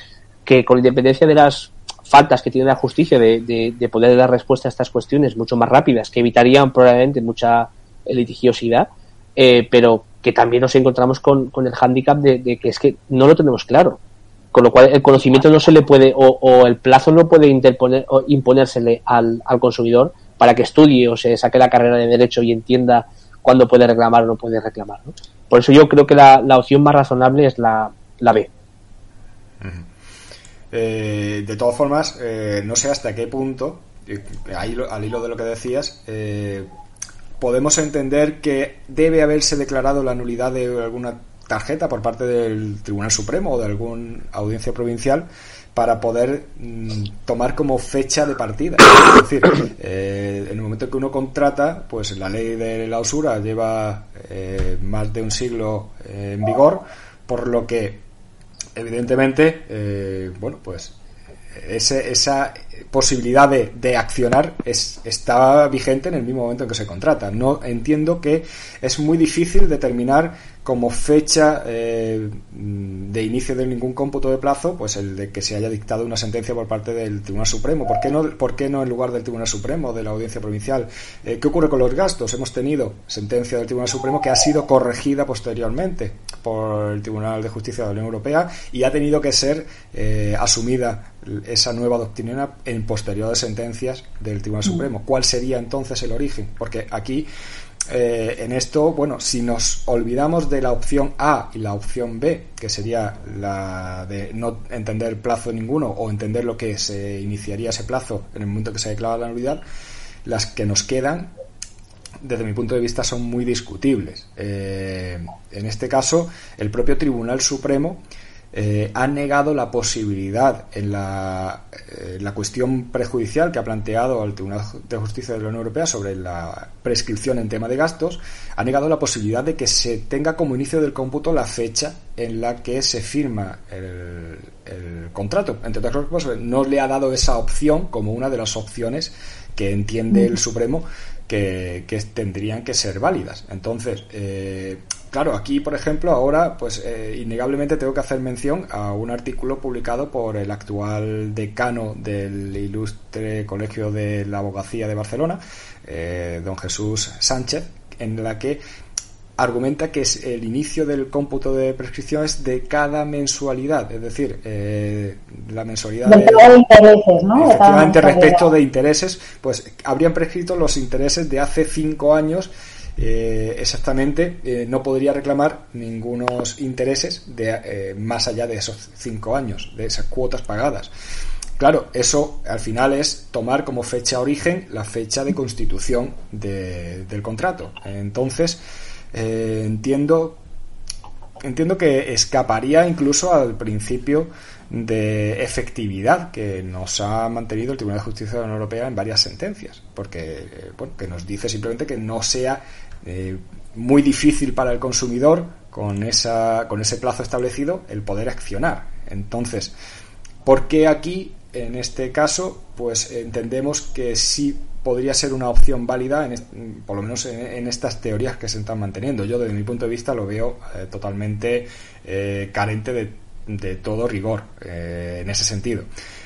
que con independencia de las faltas que tiene la justicia de, de, de, poder dar respuesta a estas cuestiones mucho más rápidas, que evitarían probablemente mucha litigiosidad, eh, pero que también nos encontramos con, con el hándicap de, que es que no lo tenemos claro. Con lo cual el conocimiento no se le puede, o, el plazo no puede interponer, o imponérsele al, al, consumidor para que estudie o se saque la carrera de derecho y entienda cuándo puede reclamar o no puede reclamar. Por eso yo creo que la, opción más razonable es la, la B. Eh, de todas formas, eh, no sé hasta qué punto, eh, al hilo de lo que decías, eh, podemos entender que debe haberse declarado la nulidad de alguna tarjeta por parte del Tribunal Supremo o de alguna audiencia provincial para poder mmm, tomar como fecha de partida. Es decir, eh, en el momento que uno contrata, pues la ley de la usura lleva más de un siglo en vigor, por lo que evidentemente, eh, bueno, pues ese, esa posibilidad de, de accionar es, está vigente en el mismo momento en que se contrata. No entiendo que es muy difícil determinar como fecha eh, de inicio de ningún cómputo de plazo, pues el de que se haya dictado una sentencia por parte del Tribunal Supremo. ¿Por qué no, por qué no en lugar del Tribunal Supremo, de la Audiencia Provincial? Eh, ¿Qué ocurre con los gastos? Hemos tenido sentencia del Tribunal Supremo que ha sido corregida posteriormente por el Tribunal de Justicia de la Unión Europea y ha tenido que ser eh, asumida esa nueva doctrina en posteriores sentencias del Tribunal Supremo. ¿Cuál sería entonces el origen? Porque aquí eh, en esto, bueno, si nos olvidamos de la opción A y la opción B, que sería la de no entender plazo ninguno o entender lo que se iniciaría ese plazo en el momento que se declara la nulidad, las que nos quedan, desde mi punto de vista, son muy discutibles. Eh, en este caso, el propio Tribunal Supremo eh, ha negado la posibilidad en la, eh, la, cuestión prejudicial que ha planteado al Tribunal de Justicia de la Unión Europea sobre la prescripción en tema de gastos, ha negado la posibilidad de que se tenga como inicio del cómputo la fecha en la que se firma el, el contrato. Entre otras cosas, no le ha dado esa opción como una de las opciones que entiende el Supremo que, que tendrían que ser válidas. Entonces, eh, claro, aquí, por ejemplo, ahora, pues eh, innegablemente tengo que hacer mención a un artículo publicado por el actual decano del ilustre Colegio de la Abogacía de Barcelona, eh, don Jesús Sánchez, en la que argumenta que es el inicio del cómputo de prescripción es de cada mensualidad, es decir, eh, la mensualidad de, de intereses, ¿no? Efectivamente, de respecto de intereses, pues habrían prescrito los intereses de hace cinco años eh, exactamente eh, no podría reclamar ningunos intereses de, eh, más allá de esos cinco años, de esas cuotas pagadas. Claro, eso al final es tomar como fecha origen la fecha de constitución de, del contrato. Entonces, entiendo entiendo que escaparía incluso al principio de efectividad que nos ha mantenido el Tribunal de Justicia de la Unión Europea en varias sentencias, porque eh, bueno, que nos dice simplemente que no sea eh, muy difícil para el consumidor con esa con ese plazo establecido el poder accionar. Entonces, ¿por qué aquí en este caso pues entendemos que sí podría ser una opción válida, en, por lo menos en, estas teorías que se están manteniendo. Yo, desde mi punto de vista, lo veo eh, totalmente carente de todo rigor eh, en ese sentido.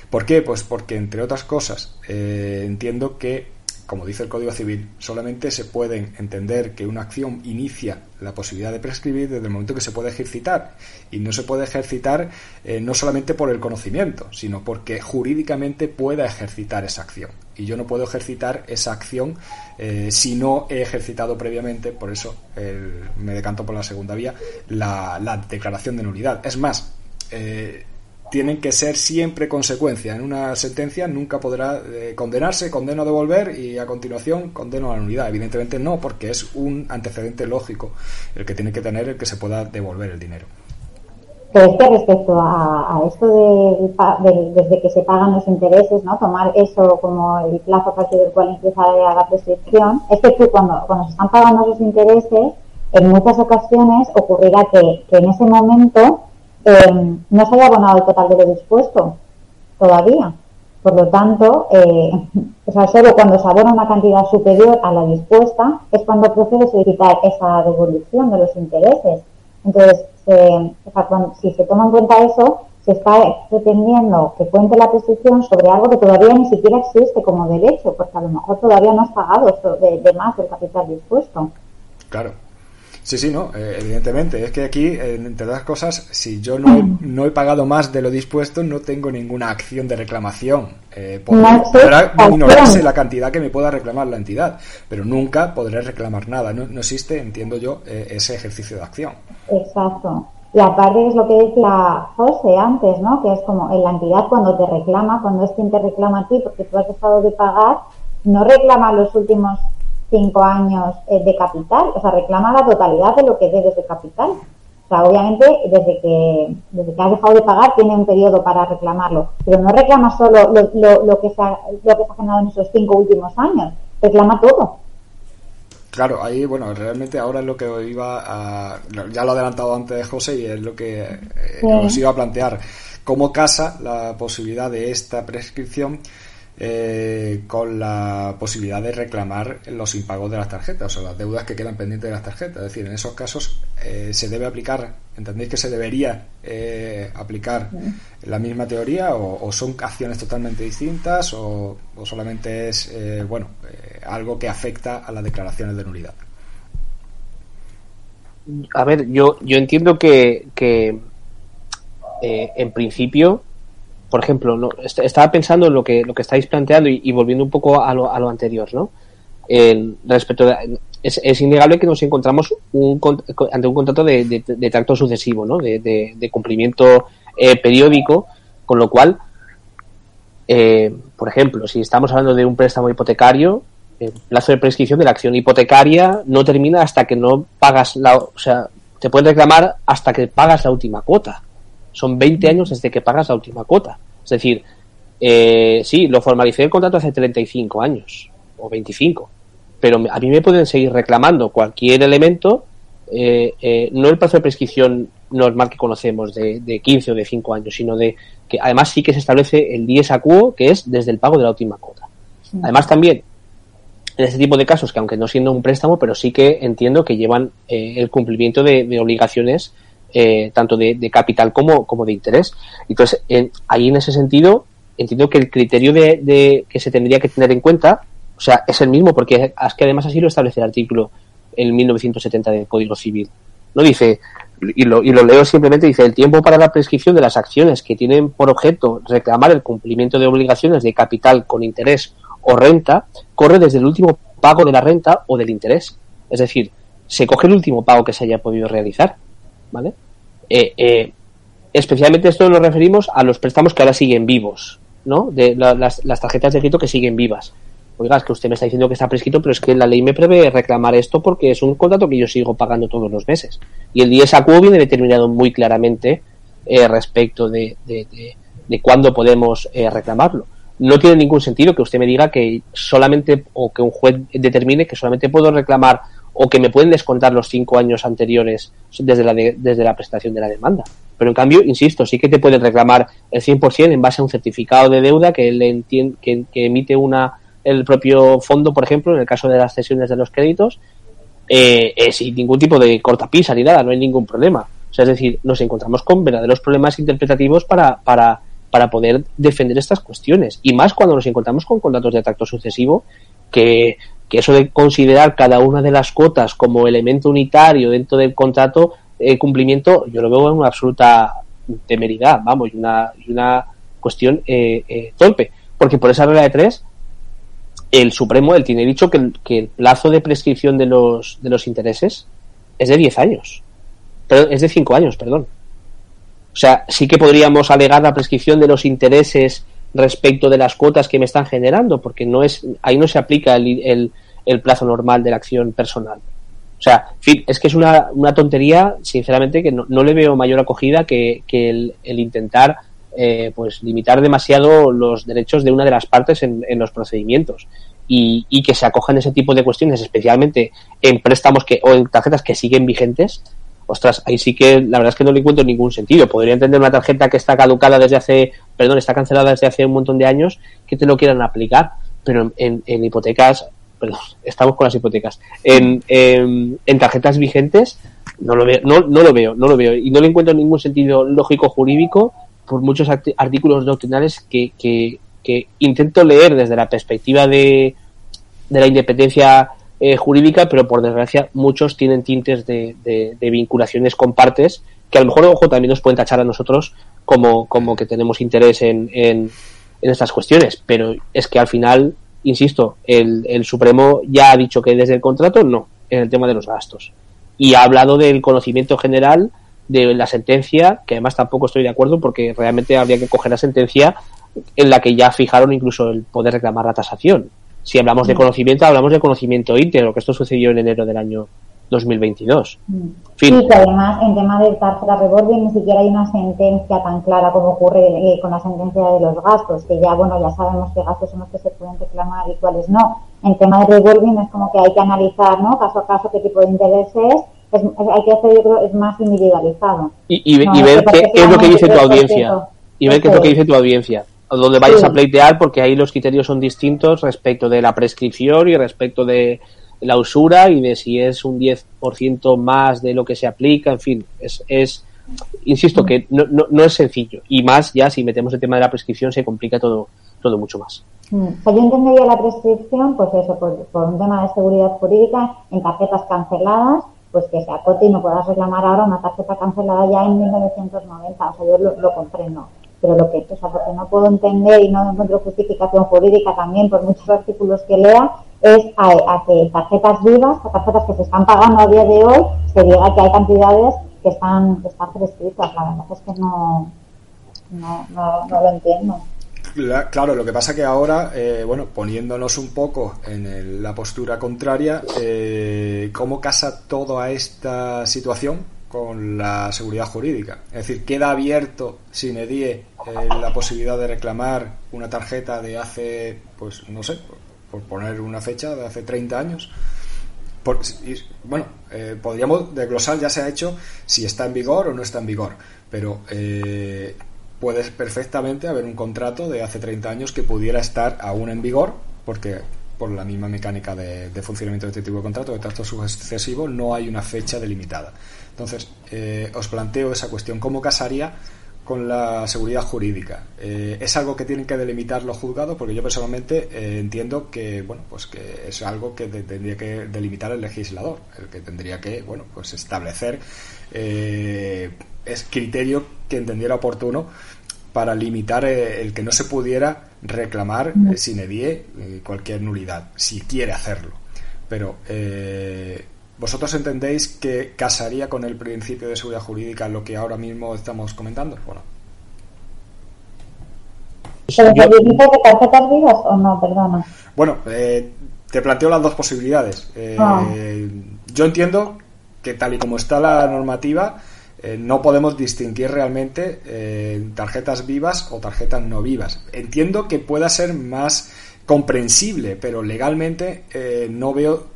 ¿Por qué? Pues porque, entre otras cosas, eh, entiendo que, como dice el Código Civil, solamente se pueden entender que una acción inicia la posibilidad de prescribir desde el momento que se puede ejercitar. Y no se puede ejercitar eh, no solamente por el conocimiento, sino porque jurídicamente pueda ejercitar esa acción. Y yo no puedo ejercitar esa acción si no he ejercitado previamente, por eso me decanto por la segunda vía, la, la declaración de nulidad. Es más, eh, tienen que ser siempre consecuencia. En una sentencia nunca podrá eh, condenarse, condeno a devolver y a continuación condeno a la nulidad. Evidentemente no, porque es un antecedente lógico el que tiene que tener el que se pueda devolver el dinero. Pero es que respecto a, esto de, desde que se pagan los intereses, ¿no? Tomar eso como el plazo a partir del cual empieza la prescripción, es que tú cuando, cuando se están pagando los intereses, en muchas ocasiones ocurrirá que en ese momento eh, no se haya abonado el total de lo dispuesto todavía. Por lo tanto, eh, o sea, solo cuando se abona una cantidad superior a la dispuesta es cuando procede solicitar esa devolución de los intereses. Entonces, si se toma en cuenta eso, se está pretendiendo que cuente la prescripción sobre algo que todavía ni siquiera existe como derecho, porque a lo mejor todavía no has pagado de, de más del capital dispuesto. Claro, Sí, sí, no, eh, evidentemente. Es que aquí, entre otras cosas, si yo no he, no he pagado más de lo dispuesto, no tengo ninguna acción de reclamación. Eh, podrá ignorarse la cantidad que me pueda reclamar la entidad, pero nunca podré reclamar nada. No, no existe, entiendo yo, eh, ese ejercicio de acción. Exacto. Y aparte es lo que decía José antes, ¿no? Que es como en la entidad cuando te reclama, cuando es quien te reclama a ti porque tú has dejado de pagar, no reclama los últimos cinco años eh, de capital, o sea, reclama la totalidad de lo que debes de capital. O sea, obviamente, desde que, desde que has dejado de pagar, tiene un periodo para reclamarlo. Pero no reclama solo lo, lo, que, se ha, lo que se ha generado en esos cinco últimos años, reclama todo. Claro, ahí, bueno, realmente ahora es lo que iba a. Ya lo ha adelantado antes José y es lo que eh, iba a plantear. ¿Cómo casa la posibilidad de esta prescripción eh, con la posibilidad de reclamar los impagos de las tarjetas o las deudas que quedan pendientes de las tarjetas. Es decir, en esos casos eh, se debe aplicar, ¿entendéis que se debería eh, aplicar la misma teoría o, son acciones totalmente distintas o, solamente es, bueno, algo que afecta a las declaraciones de nulidad? A ver, yo, yo entiendo que, que en principio por ejemplo, ¿no? estaba pensando en lo que, lo que estáis planteando y, volviendo un poco a lo, a lo anterior, ¿no? respecto es, innegable que nos encontramos un, ante un contrato de, de, tracto sucesivo, ¿no? De, cumplimiento eh, periódico, con lo cual, eh, por ejemplo, si estamos hablando de un préstamo hipotecario, el plazo de prescripción de la acción hipotecaria no termina hasta que no pagas la, o sea, te puedes reclamar hasta que pagas la última cuota. Son 20 años desde que pagas la última cuota. Es decir, eh, sí, lo formalicé el contrato hace 35 años o 25, pero a mí me pueden seguir reclamando cualquier elemento, eh, eh, no el plazo de prescripción normal que conocemos de, de, 15 o de 5 años, sino de que además sí que se establece el 10 a quo, que es desde el pago de la última cuota. Además también, en este tipo de casos, que aunque no siendo un préstamo, pero sí que entiendo que llevan el cumplimiento de obligaciones eh, tanto de, capital como, como de interés. Entonces, ahí en ese sentido, entiendo que el criterio de, que se tendría que tener en cuenta, o sea, es el mismo, porque es que además así lo establece el artículo en 1970 del Código Civil. No dice, y lo, y lo leo simplemente, dice, el tiempo para la prescripción de las acciones que tienen por objeto reclamar el cumplimiento de obligaciones de capital con interés o renta corre desde el último pago de la renta o del interés. Es decir, se coge el último pago que se haya podido realizar. ¿Vale? Eh, eh, especialmente esto lo referimos a los préstamos que ahora siguen vivos, ¿no? De las, tarjetas de crédito que siguen vivas. Oiga, es que usted me está diciendo que está prescrito, pero es que la ley me prevé reclamar esto porque es un contrato que yo sigo pagando todos los meses. Y el 10 a viene determinado muy claramente eh, respecto de, de, de, cuándo podemos eh, reclamarlo. No tiene ningún sentido que usted me diga que solamente o que un juez determine que solamente puedo reclamar o que me pueden descontar los cinco años anteriores desde la, desde la prestación de la demanda. Pero en cambio, insisto, sí que te pueden reclamar el 100% en base a un certificado de deuda que, que, emite una el propio fondo, por ejemplo, en el caso de las cesiones de los créditos, eh, eh, sin ningún tipo de cortapisa ni nada, no hay ningún problema. O sea, es decir, nos encontramos con verdaderos problemas interpretativos para, para, para poder defender estas cuestiones. Y más cuando nos encontramos con contratos de tracto sucesivo, que, que eso de considerar cada una de las cuotas como elemento unitario dentro del contrato eh, cumplimiento, yo lo veo en una absoluta temeridad, vamos, y una, y una cuestión eh, eh, torpe. Porque por esa regla de tres, el Supremo, él tiene dicho que que el plazo de prescripción de los, de los intereses es de 10 años. Pero es de 5 años, perdón. O sea, sí que podríamos alegar la prescripción de los intereses respecto de las cuotas que me están generando, porque no es, ahí no se aplica el, el, el plazo normal de la acción personal. O sea, es que es una, una tontería, sinceramente, que no, no, le veo mayor acogida que, que el, el intentar eh, pues limitar demasiado los derechos de una de las partes en, en los procedimientos y, y, que se acojan ese tipo de cuestiones, especialmente en préstamos que o en tarjetas que siguen vigentes. Ostras, ahí sí que la verdad es que no le encuentro ningún sentido. Podría entender una tarjeta que está caducada desde hace, perdón, está cancelada desde hace un montón de años, que te lo quieran aplicar, pero en, hipotecas, perdón, estamos con las hipotecas, en, tarjetas vigentes, no lo veo, no, lo veo, no lo veo, y no le encuentro ningún sentido lógico jurídico por muchos artículos doctrinales que, que, que, intento leer desde la perspectiva de, de la independencia eh, jurídica, pero por desgracia muchos tienen tintes de, de, vinculaciones con partes que a lo mejor, ojo, también nos pueden tachar a nosotros como, como que tenemos interés en, en, en estas cuestiones, pero es que al final, insisto, el, el Supremo ya ha dicho que desde el contrato no, en el tema de los gastos. Y ha hablado del conocimiento general de la sentencia, que además tampoco estoy de acuerdo porque realmente habría que coger la sentencia en la que ya fijaron incluso el poder reclamar la tasación. Si hablamos de mm. conocimiento, hablamos de conocimiento íntegro, que esto sucedió en enero del año 2022. Mm. Fin. Sí, que además en tema de tarjeta revolving ni siquiera hay una sentencia tan clara como ocurre eh, con la sentencia de los gastos, que ya, bueno, ya sabemos qué gastos son los que se pueden reclamar y cuáles no. En tema de revolving es como que hay que analizar, ¿no? Caso a caso qué tipo de intereses es, hay que hacer, yo creo, es más individualizado. Y, y, no, y ver qué, es lo que dice tu audiencia. Y ver qué es lo que dice tu audiencia. Donde vayas sí. a pleitear, porque ahí los criterios son distintos respecto de la prescripción y respecto de la usura y de si es un 10% más de lo que se aplica, en fin, es, es insisto que no, no, no, es sencillo y más ya si metemos el tema de la prescripción se complica todo, todo mucho más. Mm. Pues yo entendería la prescripción, pues eso, por, por un tema de seguridad jurídica en tarjetas canceladas pues que se acote y no puedas reclamar ahora una tarjeta cancelada ya en 1990. O sea, yo lo, lo comprendo. Pero lo que, o sea, porque no puedo entender y no encuentro justificación jurídica también por muchos artículos que lea, es a, que tarjetas vivas, a tarjetas que se están pagando a día de hoy, se diga que hay cantidades que están, que están prescritas. La verdad es que no, no, no, lo entiendo. Claro, lo que pasa que ahora, eh, bueno, poniéndonos un poco en la postura contraria, eh, ¿cómo casa toda esta situación con la seguridad jurídica? Es decir, queda abierto sin edie eh, la posibilidad de reclamar una tarjeta de hace, pues no sé, por, poner una fecha, de hace 30 años. Por, y, bueno, eh, podríamos desglosar, ya se ha hecho, si está en vigor o no está en vigor, pero eh, puede perfectamente haber un contrato de hace 30 años que pudiera estar aún en vigor, porque por la misma mecánica de, de funcionamiento de este tipo de contrato, de trato sucesivo, no hay una fecha delimitada. Entonces, eh, os planteo esa cuestión, ¿cómo casaría con la seguridad jurídica? Eh, ¿Es algo que tienen que delimitar los juzgados? Porque yo personalmente eh, entiendo que, bueno, pues que es algo que tendría que delimitar el legislador, el que tendría que, bueno, pues establecer eh, es criterio que entendiera oportuno para limitar eh, el que no se pudiera reclamar sin edie cualquier nulidad, si quiere hacerlo. Pero vosotros entendéis que casaría con el principio de seguridad jurídica lo que ahora mismo estamos comentando, bueno. ¿Pero de tarjetas vivas o no? Perdona. Bueno, eh, te planteo las dos posibilidades. Eh, ah. Yo entiendo que tal y como está la normativa, eh, no podemos distinguir realmente eh, tarjetas vivas o tarjetas no vivas. Entiendo que pueda ser más comprensible, pero legalmente eh, no veo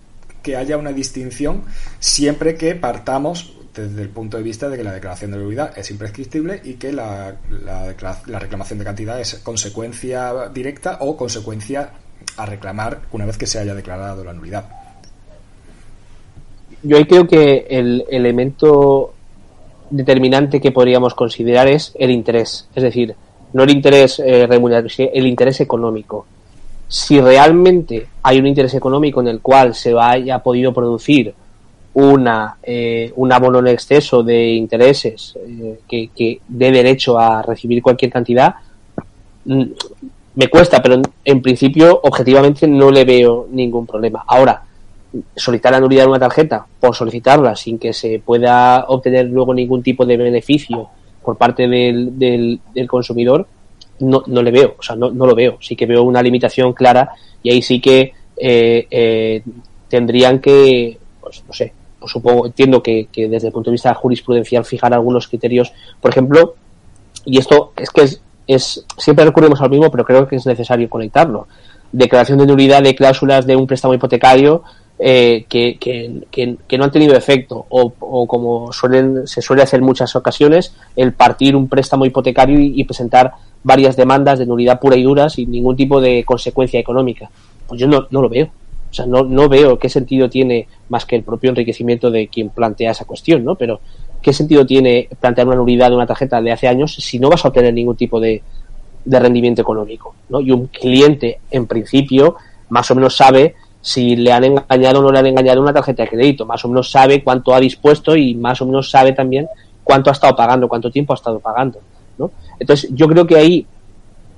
que haya una distinción siempre que partamos desde el punto de vista de que la declaración de nulidad es imprescriptible y que la, la, reclamación de cantidad es consecuencia directa o consecuencia a reclamar una vez que se haya declarado la nulidad. Yo ahí creo que el elemento determinante que podríamos considerar es el interés, es decir, no el interés eh, remunerativo, sino el interés económico. Si realmente hay un interés económico en el cual se haya podido producir una, eh, un abono en exceso de intereses eh, que, que dé derecho a recibir cualquier cantidad, mm, me cuesta, pero en principio, objetivamente, no le veo ningún problema. Ahora, solicitar la nulidad de una tarjeta por solicitarla sin que se pueda obtener luego ningún tipo de beneficio por parte del, del, consumidor, no, no, le veo, o sea, no, no, lo veo. Sí que veo una limitación clara y ahí sí que eh, eh, tendrían que, pues no sé, pues supongo, entiendo que, que, desde el punto de vista jurisprudencial fijar algunos criterios, por ejemplo, y esto es que es, es siempre recurrimos al mismo, pero creo que es necesario conectarlo. Declaración de nulidad de cláusulas de un préstamo hipotecario eh, que, no han tenido efecto o, como suelen, se suele hacer en muchas ocasiones, el partir un préstamo hipotecario y, presentar varias demandas de nulidad pura y dura sin ningún tipo de consecuencia económica. Pues yo no, no lo veo. O sea, no, no veo qué sentido tiene más que el propio enriquecimiento de quien plantea esa cuestión, ¿no? Pero ¿qué sentido tiene plantear una nulidad de una tarjeta de hace años si no vas a obtener ningún tipo de, de rendimiento económico, ¿no? Y un cliente, en principio, más o menos sabe si le han engañado o no le han engañado una tarjeta de crédito. Más o menos sabe cuánto ha dispuesto y más o menos sabe también cuánto ha estado pagando, cuánto tiempo ha estado pagando. ¿no? Entonces, yo creo que ahí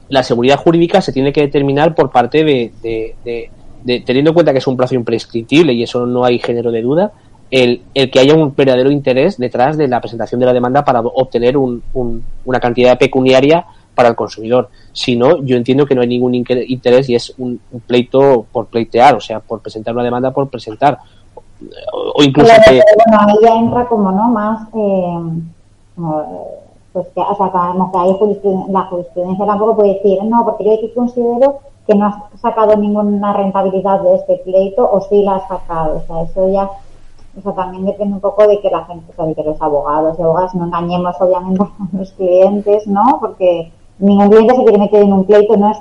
la seguridad jurídica se tiene que determinar por parte de, de, teniendo en cuenta que es un plazo imprescriptible y eso no hay género de duda, el, el, que haya un verdadero interés detrás de la presentación de la demanda para obtener un, una cantidad pecuniaria para el consumidor. Si no, yo entiendo que no hay ningún interés y es un, pleito por pleitear, o sea, por presentar una demanda por presentar. O, incluso que... Bueno, ahí ya entra como, ¿no? Más, eh, pues que, o sea, que hay jurisprudencia, la jurisprudencia tampoco puede decir, no, porque yo aquí considero que no has sacado ninguna rentabilidad de este pleito o sí la has sacado. O sea, eso ya o sea, también depende un poco de que la gente, o sea, de que los abogados y abogadas no engañemos obviamente a los clientes, ¿no? Porque ningún cliente se quiere meter en un pleito, no es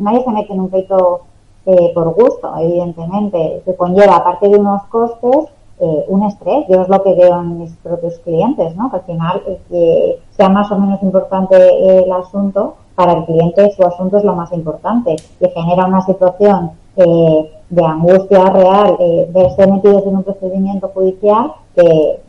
nadie se mete en un pleito eh, por gusto, evidentemente, que conlleva, aparte de unos costes, eh, un estrés. Yo es lo que veo en mis propios clientes, ¿no? Que al final, eh, que sea más o menos importante el asunto, para el cliente su asunto es lo más importante, que genera una situación de angustia real, de ser metidos en un procedimiento judicial que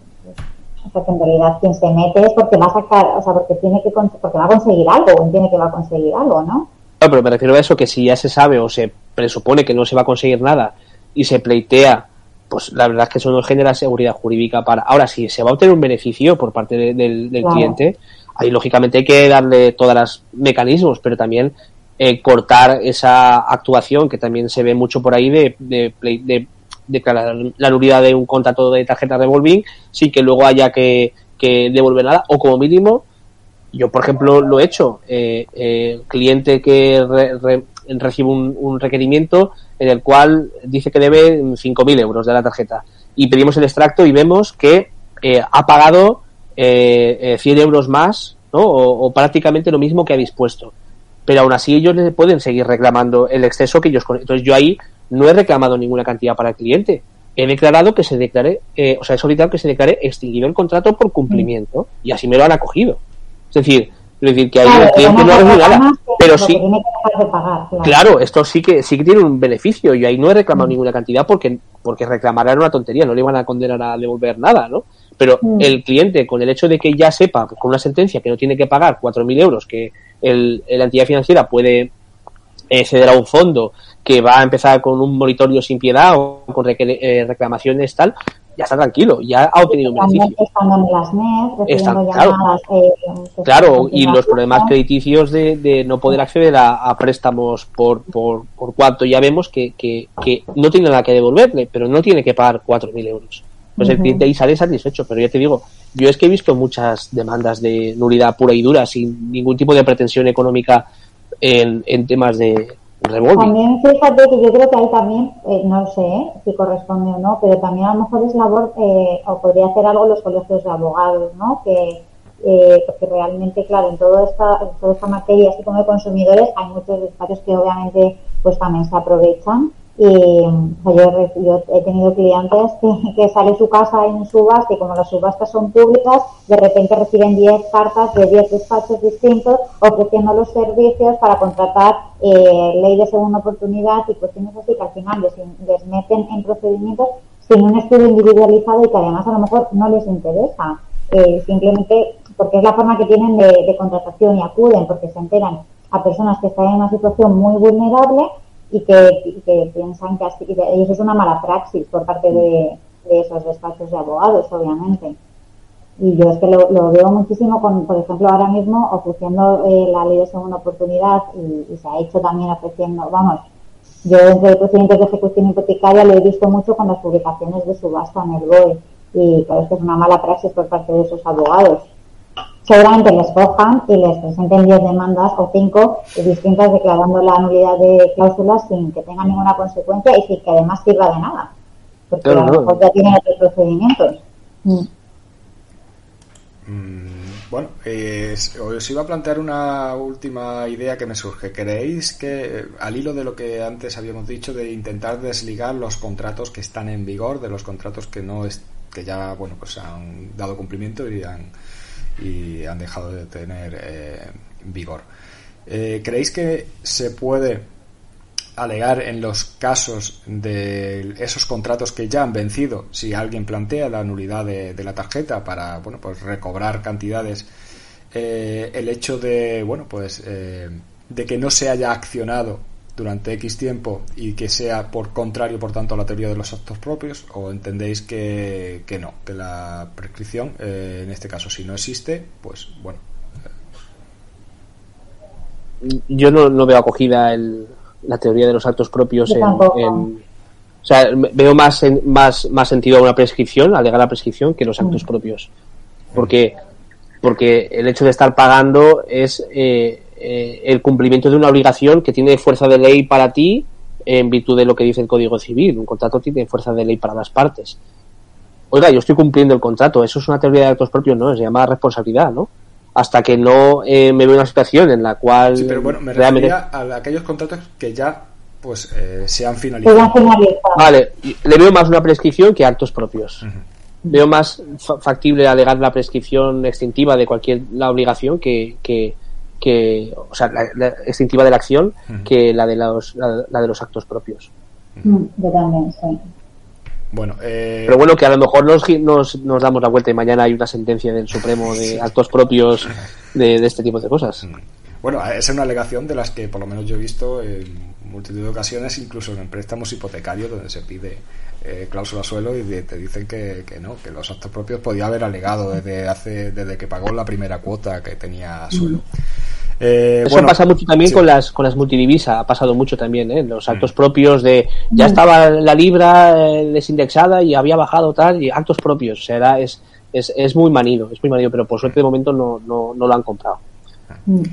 o sea, que en realidad quien se mete es porque va a sacar, o sea, porque tiene que porque va a conseguir algo, entiende que va a conseguir algo, ¿no? No, pero me refiero a eso que si ya se sabe o se presupone que no se va a conseguir nada y se pleitea, pues la verdad es que eso no genera seguridad jurídica para. Ahora, si se va a obtener un beneficio por parte del, cliente, ahí lógicamente hay que darle todos los mecanismos, pero también eh, cortar esa actuación que también se ve mucho por ahí de, de, de declarar la nulidad de un contrato de tarjeta revolving sin que luego haya que, devolver nada. O como mínimo yo por ejemplo lo he hecho. Eh, eh cliente que recibe un, requerimiento en el cual dice que debe 5.000 euros de la tarjeta. Y pedimos el extracto y vemos que eh, ha pagado eh, 100 eh, euros más ¿no? o, prácticamente lo mismo que ha dispuesto. Pero aún así ellos pueden seguir reclamando el exceso que ellos entonces yo ahí no he reclamado ninguna cantidad para el cliente. He declarado que se declare, eh, o sea, he solicitado que se declare extinguido el contrato por cumplimiento y así me lo han acogido. Es decir, es decir, que ahí el cliente no ha nada. Pero sí, claro. esto sí que sí que tiene un beneficio. y ahí no he reclamado mm. ninguna cantidad porque porque reclamar era una tontería, no le iban a condenar a devolver nada, ¿no? Pero mm. el cliente, con el hecho de que ya sepa, con una sentencia, que no tiene que pagar 4.000 euros, que el, la entidad financiera puede eh, ceder a un fondo que va a empezar con un monitorio sin piedad o con eh, reclamaciones tal, ya está tranquilo, ya ha obtenido un beneficio. claro, eh, claro y los problemas crediticios de, no poder acceder a, préstamos por, por, por, cuanto ya vemos que, que, que, no tiene nada que devolverle, pero no tiene que pagar 4.000 euros. pues el cliente ahí sale satisfecho. Pero ya te digo, yo es que he visto muchas demandas de nulidad pura y dura, sin ningún tipo de pretensión económica en, en temas de También fíjate que yo creo que ahí también, eh, no sé ¿eh? si corresponde o no, pero también a lo mejor es labor, eh, o podría hacer algo los colegios de abogados, ¿no? Que, eh, porque realmente, claro, en, toda esta, en toda esta materia, así como de consumidores, hay muchos espacios que obviamente pues también se aprovechan y yo, yo, he tenido clientes que, que, sale su casa en subasta y como las subastas son públicas, de repente reciben 10 cartas de 10 despachos distintos ofreciendo los servicios para contratar eh, ley de segunda oportunidad y cuestiones así que al final les, meten en procedimientos sin un estudio individualizado y que además a lo mejor no les interesa. Eh, simplemente porque es la forma que tienen de contratación y acuden porque se enteran a personas que están en una situación muy vulnerable y que, piensan que así, y eso es una mala praxis por parte de, de, esos despachos de abogados, obviamente. Y yo es que lo, veo muchísimo con, por ejemplo, ahora mismo ofreciendo eh, la ley de segunda oportunidad y, se ha hecho también ofreciendo, vamos, yo entre procedimientos de ejecución hipotecaria lo he visto mucho con las publicaciones de subasta en el BOE y claro, es que es una mala praxis por parte de esos abogados seguramente les cojan y les presenten 10 demandas o 5 distintas declarando la nulidad de cláusulas sin que tenga ninguna consecuencia y sin que además sirva de nada. Porque a lo mejor ya tienen otros procedimientos. Mm. Mm, bueno, eh, os iba a plantear una última idea que me surge. ¿Creéis que, al hilo de lo que antes habíamos dicho, de intentar desligar los contratos que están en vigor de los contratos que no es, que ya bueno pues han dado cumplimiento y han y han dejado de tener eh, vigor. Eh, ¿Creéis que se puede alegar en los casos de esos contratos que ya han vencido, si alguien plantea la nulidad de, la tarjeta para bueno pues recobrar cantidades, eh, el hecho de bueno pues de que no se haya accionado durante X tiempo y que sea por contrario, por tanto, a la teoría de los actos propios? ¿O entendéis que, que no, que la prescripción, eh, en este caso, si no existe, pues bueno. Yo no, no veo acogida el, la teoría de los actos propios en, en, o sea, veo más, en, más, más sentido a una prescripción, alegar la prescripción, que los actos mm. propios. Porque, porque el hecho de estar pagando es eh, eh, el cumplimiento de una obligación que tiene fuerza de ley para ti en virtud de lo que dice el Código Civil. Un contrato tiene fuerza de ley para las partes. Oiga, yo estoy cumpliendo el contrato. Eso es una teoría de actos propios, ¿no? Se llama responsabilidad, ¿no? Hasta que no eh, me veo una situación en la cual... Sí, pero bueno, me realmente... a aquellos contratos que ya pues eh, se han finalizado. Vale, le veo más una prescripción que actos propios. Uh -huh. Veo más factible alegar la prescripción extintiva de cualquier la obligación que, que, que o sea la, la extintiva de la acción uh -huh. que la de los la, la, de los actos propios. Mm, yo también sí. Bueno, eh... pero bueno que a lo mejor nos, nos, nos, damos la vuelta y mañana hay una sentencia del Supremo de actos propios de, de este tipo de cosas. Bueno, es una alegación de las que por lo menos yo he visto en multitud de ocasiones, incluso en préstamos hipotecarios donde se pide eh, cláusula suelo y te dicen que, que, no, que los actos propios podía haber alegado desde hace desde que pagó la primera cuota que tenía suelo. Mm. Eh, Eso bueno, pasa mucho también sí. con las con las multidivisa, ha pasado mucho también, ¿eh? los actos mm. propios de ya estaba la libra eh, desindexada y había bajado tal y actos propios, o sea, era, es, es, es muy manido, es muy manido, pero por suerte de momento no, no, no lo han comprado. Mm.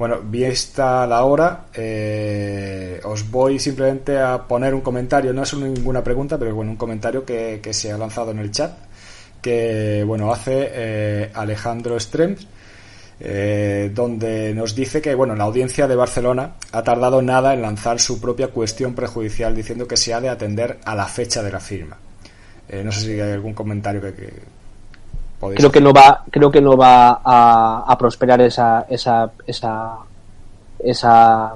Bueno, vista la hora, eh, os voy simplemente a poner un comentario, no es ninguna pregunta, pero bueno, un comentario que, se ha lanzado en el chat, que bueno, hace eh, Alejandro Strems, eh, donde nos dice que bueno, la audiencia de Barcelona ha tardado nada en lanzar su propia cuestión prejudicial diciendo que se ha de atender a la fecha de la firma. No sé si hay algún comentario que, que creo que no va creo que no va a, a prosperar esa esa esa esa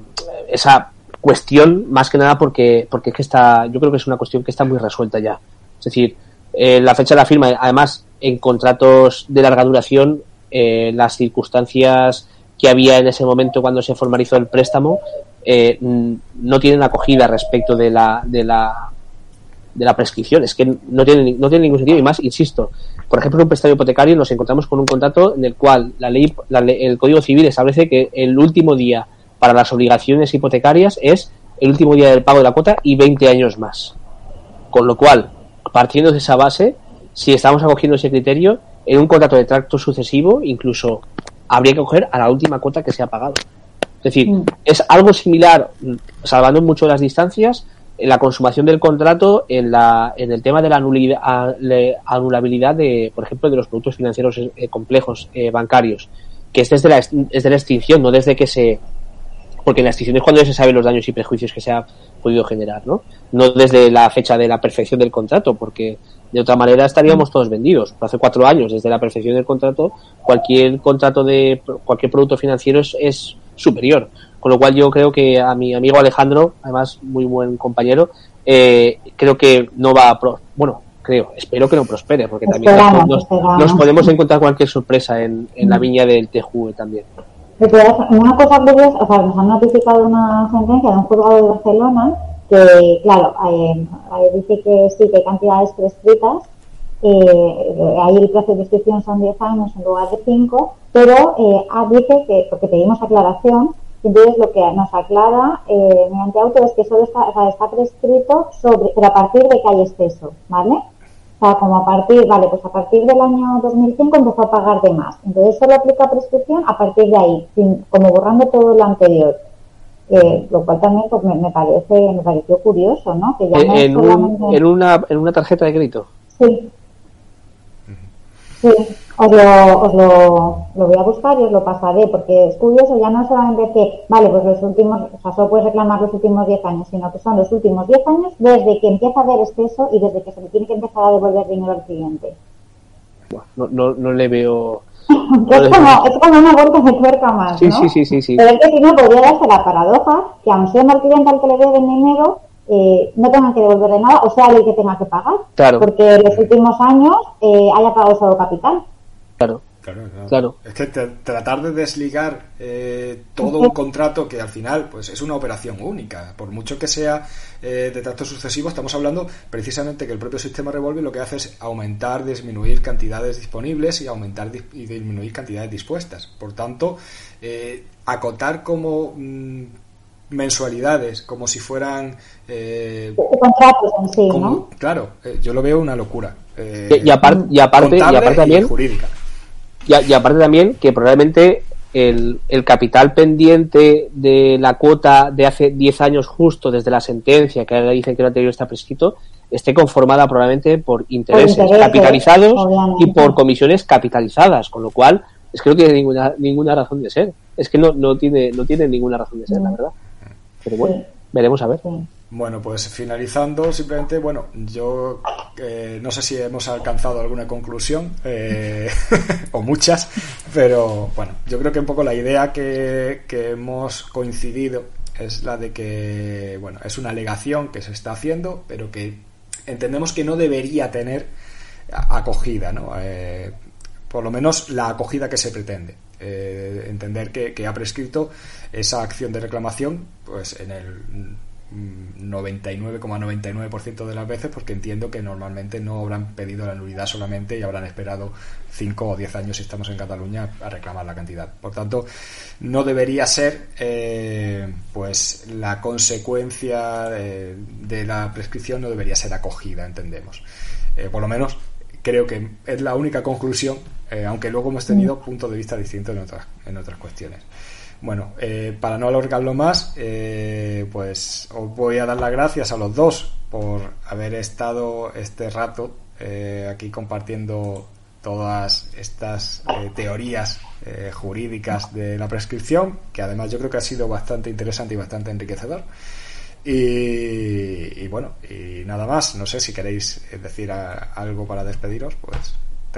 esa cuestión más que nada porque porque es que está yo creo que es una cuestión que está muy resuelta ya. Es decir eh, la fecha de la firma además en contratos de larga duración eh, las circunstancias que había en ese momento cuando se formalizó el préstamo eh, no tienen acogida respecto de la de la de la prescripción. Es que no tiene no tiene ningún sentido. Y más insisto por ejemplo, en un préstamo hipotecario nos encontramos con un contrato en el cual la ley, la el Código Civil establece que el último día para las obligaciones hipotecarias es el último día del pago de la cuota y 20 años más. Con lo cual, partiendo de esa base, si estamos acogiendo ese criterio, en un contrato de tracto sucesivo, incluso habría que coger a la última cuota que se ha pagado. Es decir, Mm. es algo similar, salvando mucho las distancias, la consumación del contrato, en, la, en el tema de la anulidad, anulabilidad de, por ejemplo, de los productos financieros eh, complejos eh, bancarios, que es desde, la, es de la extinción, no desde que se, porque en la extinción es cuando ya se saben los daños y prejuicios que se ha podido generar, ¿no? No desde la fecha de la perfección del contrato, porque de otra manera estaríamos todos vendidos. Hace cuatro años, desde la perfección del contrato, cualquier contrato de cualquier producto financiero es, es superior. Con lo cual yo creo que a mi amigo Alejandro, además muy buen compañero, eh, creo que no va a... Pro bueno, creo, espero que no prospere, porque también Esperamos, nos, esperamos. nos podemos encontrar cualquier sorpresa en, en la viña del TJUE también. Una cosa curiosa, o sea, nos han notificado una sentencia de un juzgado de Barcelona que, claro, eh, eh, dice que sí, que hay cantidades prescritas, eh, ahí el plazo de prescripción son 10 años en lugar de 5, pero eh, ah, dice que, porque pedimos aclaración, entonces lo que nos aclara eh, mediante auto es que solo está, o sea, está prescrito sobre, pero a partir de que hay exceso, ¿vale? O sea, como a partir, vale, pues a partir del año 2005 empezó a pagar de más. Entonces solo aplica prescripción a partir de ahí, sin- como borrando todo lo anterior. Eh, lo cual también pues me, me parece me pareció curioso, ¿no? Que ya no En, es en un- solamente- en una, en una tarjeta de crédito. Sí. Sí, os lo, os lo, lo voy a buscar y os lo pasaré, porque es curioso, ya no solamente que, vale, pues los últimos, o sea, solo puedes reclamar los últimos 10 años, sino que son los últimos 10 años desde que empieza a haber exceso y desde que se le tiene que empezar a devolver dinero al cliente. No, no, no le veo. Es, como, es como una vuelta de tuerca más, Sí, ¿no? sí, sí, sí, sí. Pero es que si no, podría darse la paradoja que aun siendo el cliente al que le deben dinero, eh, no tengan que devolverle nada, o sea, el que tenga que pagar. Claro. Porque en los últimos años eh, haya pagado solo capital. Claro. Claro, claro. Claro. Es que te- tratar de desligar eh, todo un contrato que al final pues es una operación única. Por mucho que sea eh, de trato sucesivo, estamos hablando precisamente que el propio sistema Revolve lo que hace es aumentar, disminuir cantidades disponibles y aumentar dis- y disminuir cantidades dispuestas. Por tanto, eh, acotar como mm, mensualidades, como si fueran... eh, De contratos en sí, como- ¿no? Claro, eh, yo lo veo una locura. eh, Y, y apar- y aparte, y aparte también, jurídica. y, aparte también que probablemente el, el capital pendiente de la cuota de hace 10 años justo desde la sentencia, que ahora dicen que lo anterior está prescrito, esté conformada probablemente por intereses, intereses, capitalizados obviamente. y por comisiones capitalizadas, con lo cual es que no tiene ninguna, ninguna razón de ser. Es que no, no tiene, no tiene ninguna razón de ser, la verdad. Pero bueno, Sí. veremos a ver. Bueno, pues finalizando, simplemente, bueno, yo eh, no sé si hemos alcanzado alguna conclusión, eh, o muchas, pero bueno, yo creo que un poco la idea que, que hemos coincidido es la de que, bueno, es una alegación que se está haciendo, pero que entendemos que no debería tener acogida, ¿no? Eh, por lo menos la acogida que se pretende. Eh, entender que, ha prescrito esa acción de reclamación pues en el mm, 99,99% de las veces porque entiendo que normalmente no habrán pedido la nulidad solamente y habrán esperado 5 o 10 años si estamos en Cataluña a reclamar la cantidad. Por tanto, no debería ser eh, pues la consecuencia de, de la prescripción no debería ser acogida, entendemos. Eh, por lo menos creo que es la única conclusión, eh, aunque luego hemos tenido puntos de vista distintos en otras, en otras cuestiones. Bueno, eh, para no alargarlo más, eh, pues os voy a dar las gracias a los dos por haber estado este rato eh, aquí compartiendo todas estas eh, teorías eh, jurídicas de la prescripción, que además yo creo que ha sido bastante interesante y bastante enriquecedor. Y, y bueno, y nada más. No sé si queréis eh, decir a- algo para despediros, pues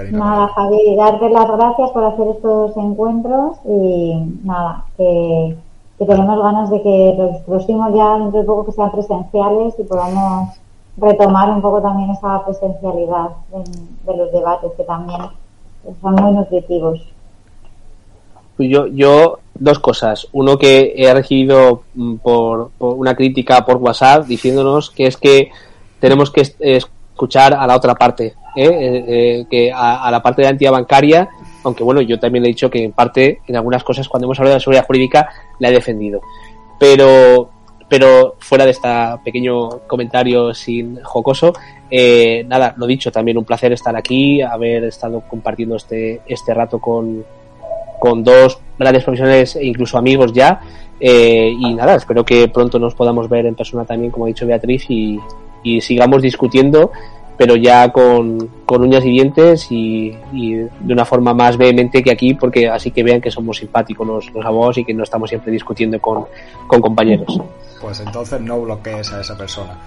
Nada, palabra. Javi, darte las gracias por hacer estos encuentros y nada, que, que tenemos ganas de que los próximos ya dentro de poco que sean presenciales y podamos retomar un poco también esa presencialidad de, de los debates que también son muy nutritivos. Pues yo, yo, dos cosas. Uno que he recibido mm, por, una crítica por WhatsApp diciéndonos que es que tenemos que es- escuchar a la otra parte, ¿eh? Eh, eh, que a, la parte de la bancaria, aunque bueno, yo también le he dicho que en parte, en algunas cosas, cuando hemos hablado de seguridad jurídica, la he defendido. Pero pero fuera de este pequeño comentario sin jocoso, eh, nada, lo dicho, también un placer estar aquí, haber estado compartiendo este, este rato con, con dos grandes profesionales e incluso amigos ya. Eh, y nada, espero que pronto nos podamos ver en persona también, como ha dicho Beatriz, y, y sigamos discutiendo, pero ya con, con uñas y dientes y, y, de una forma más vehemente que aquí, porque así que vean que somos simpáticos los, los abogados y que no estamos siempre discutiendo con, con compañeros. Pues entonces no bloquees a esa persona.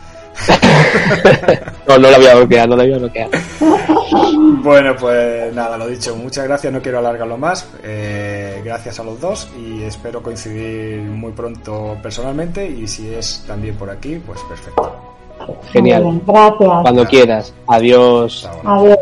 no, no la voy a bloquear, no la voy a bloquear. Bueno, pues nada, lo dicho, muchas gracias, no quiero alargarlo más. Eh, gracias a los dos y espero coincidir muy pronto personalmente y si es también por aquí, pues perfecto. Genial. Gracias. Cuando quieras. Adiós. Adiós.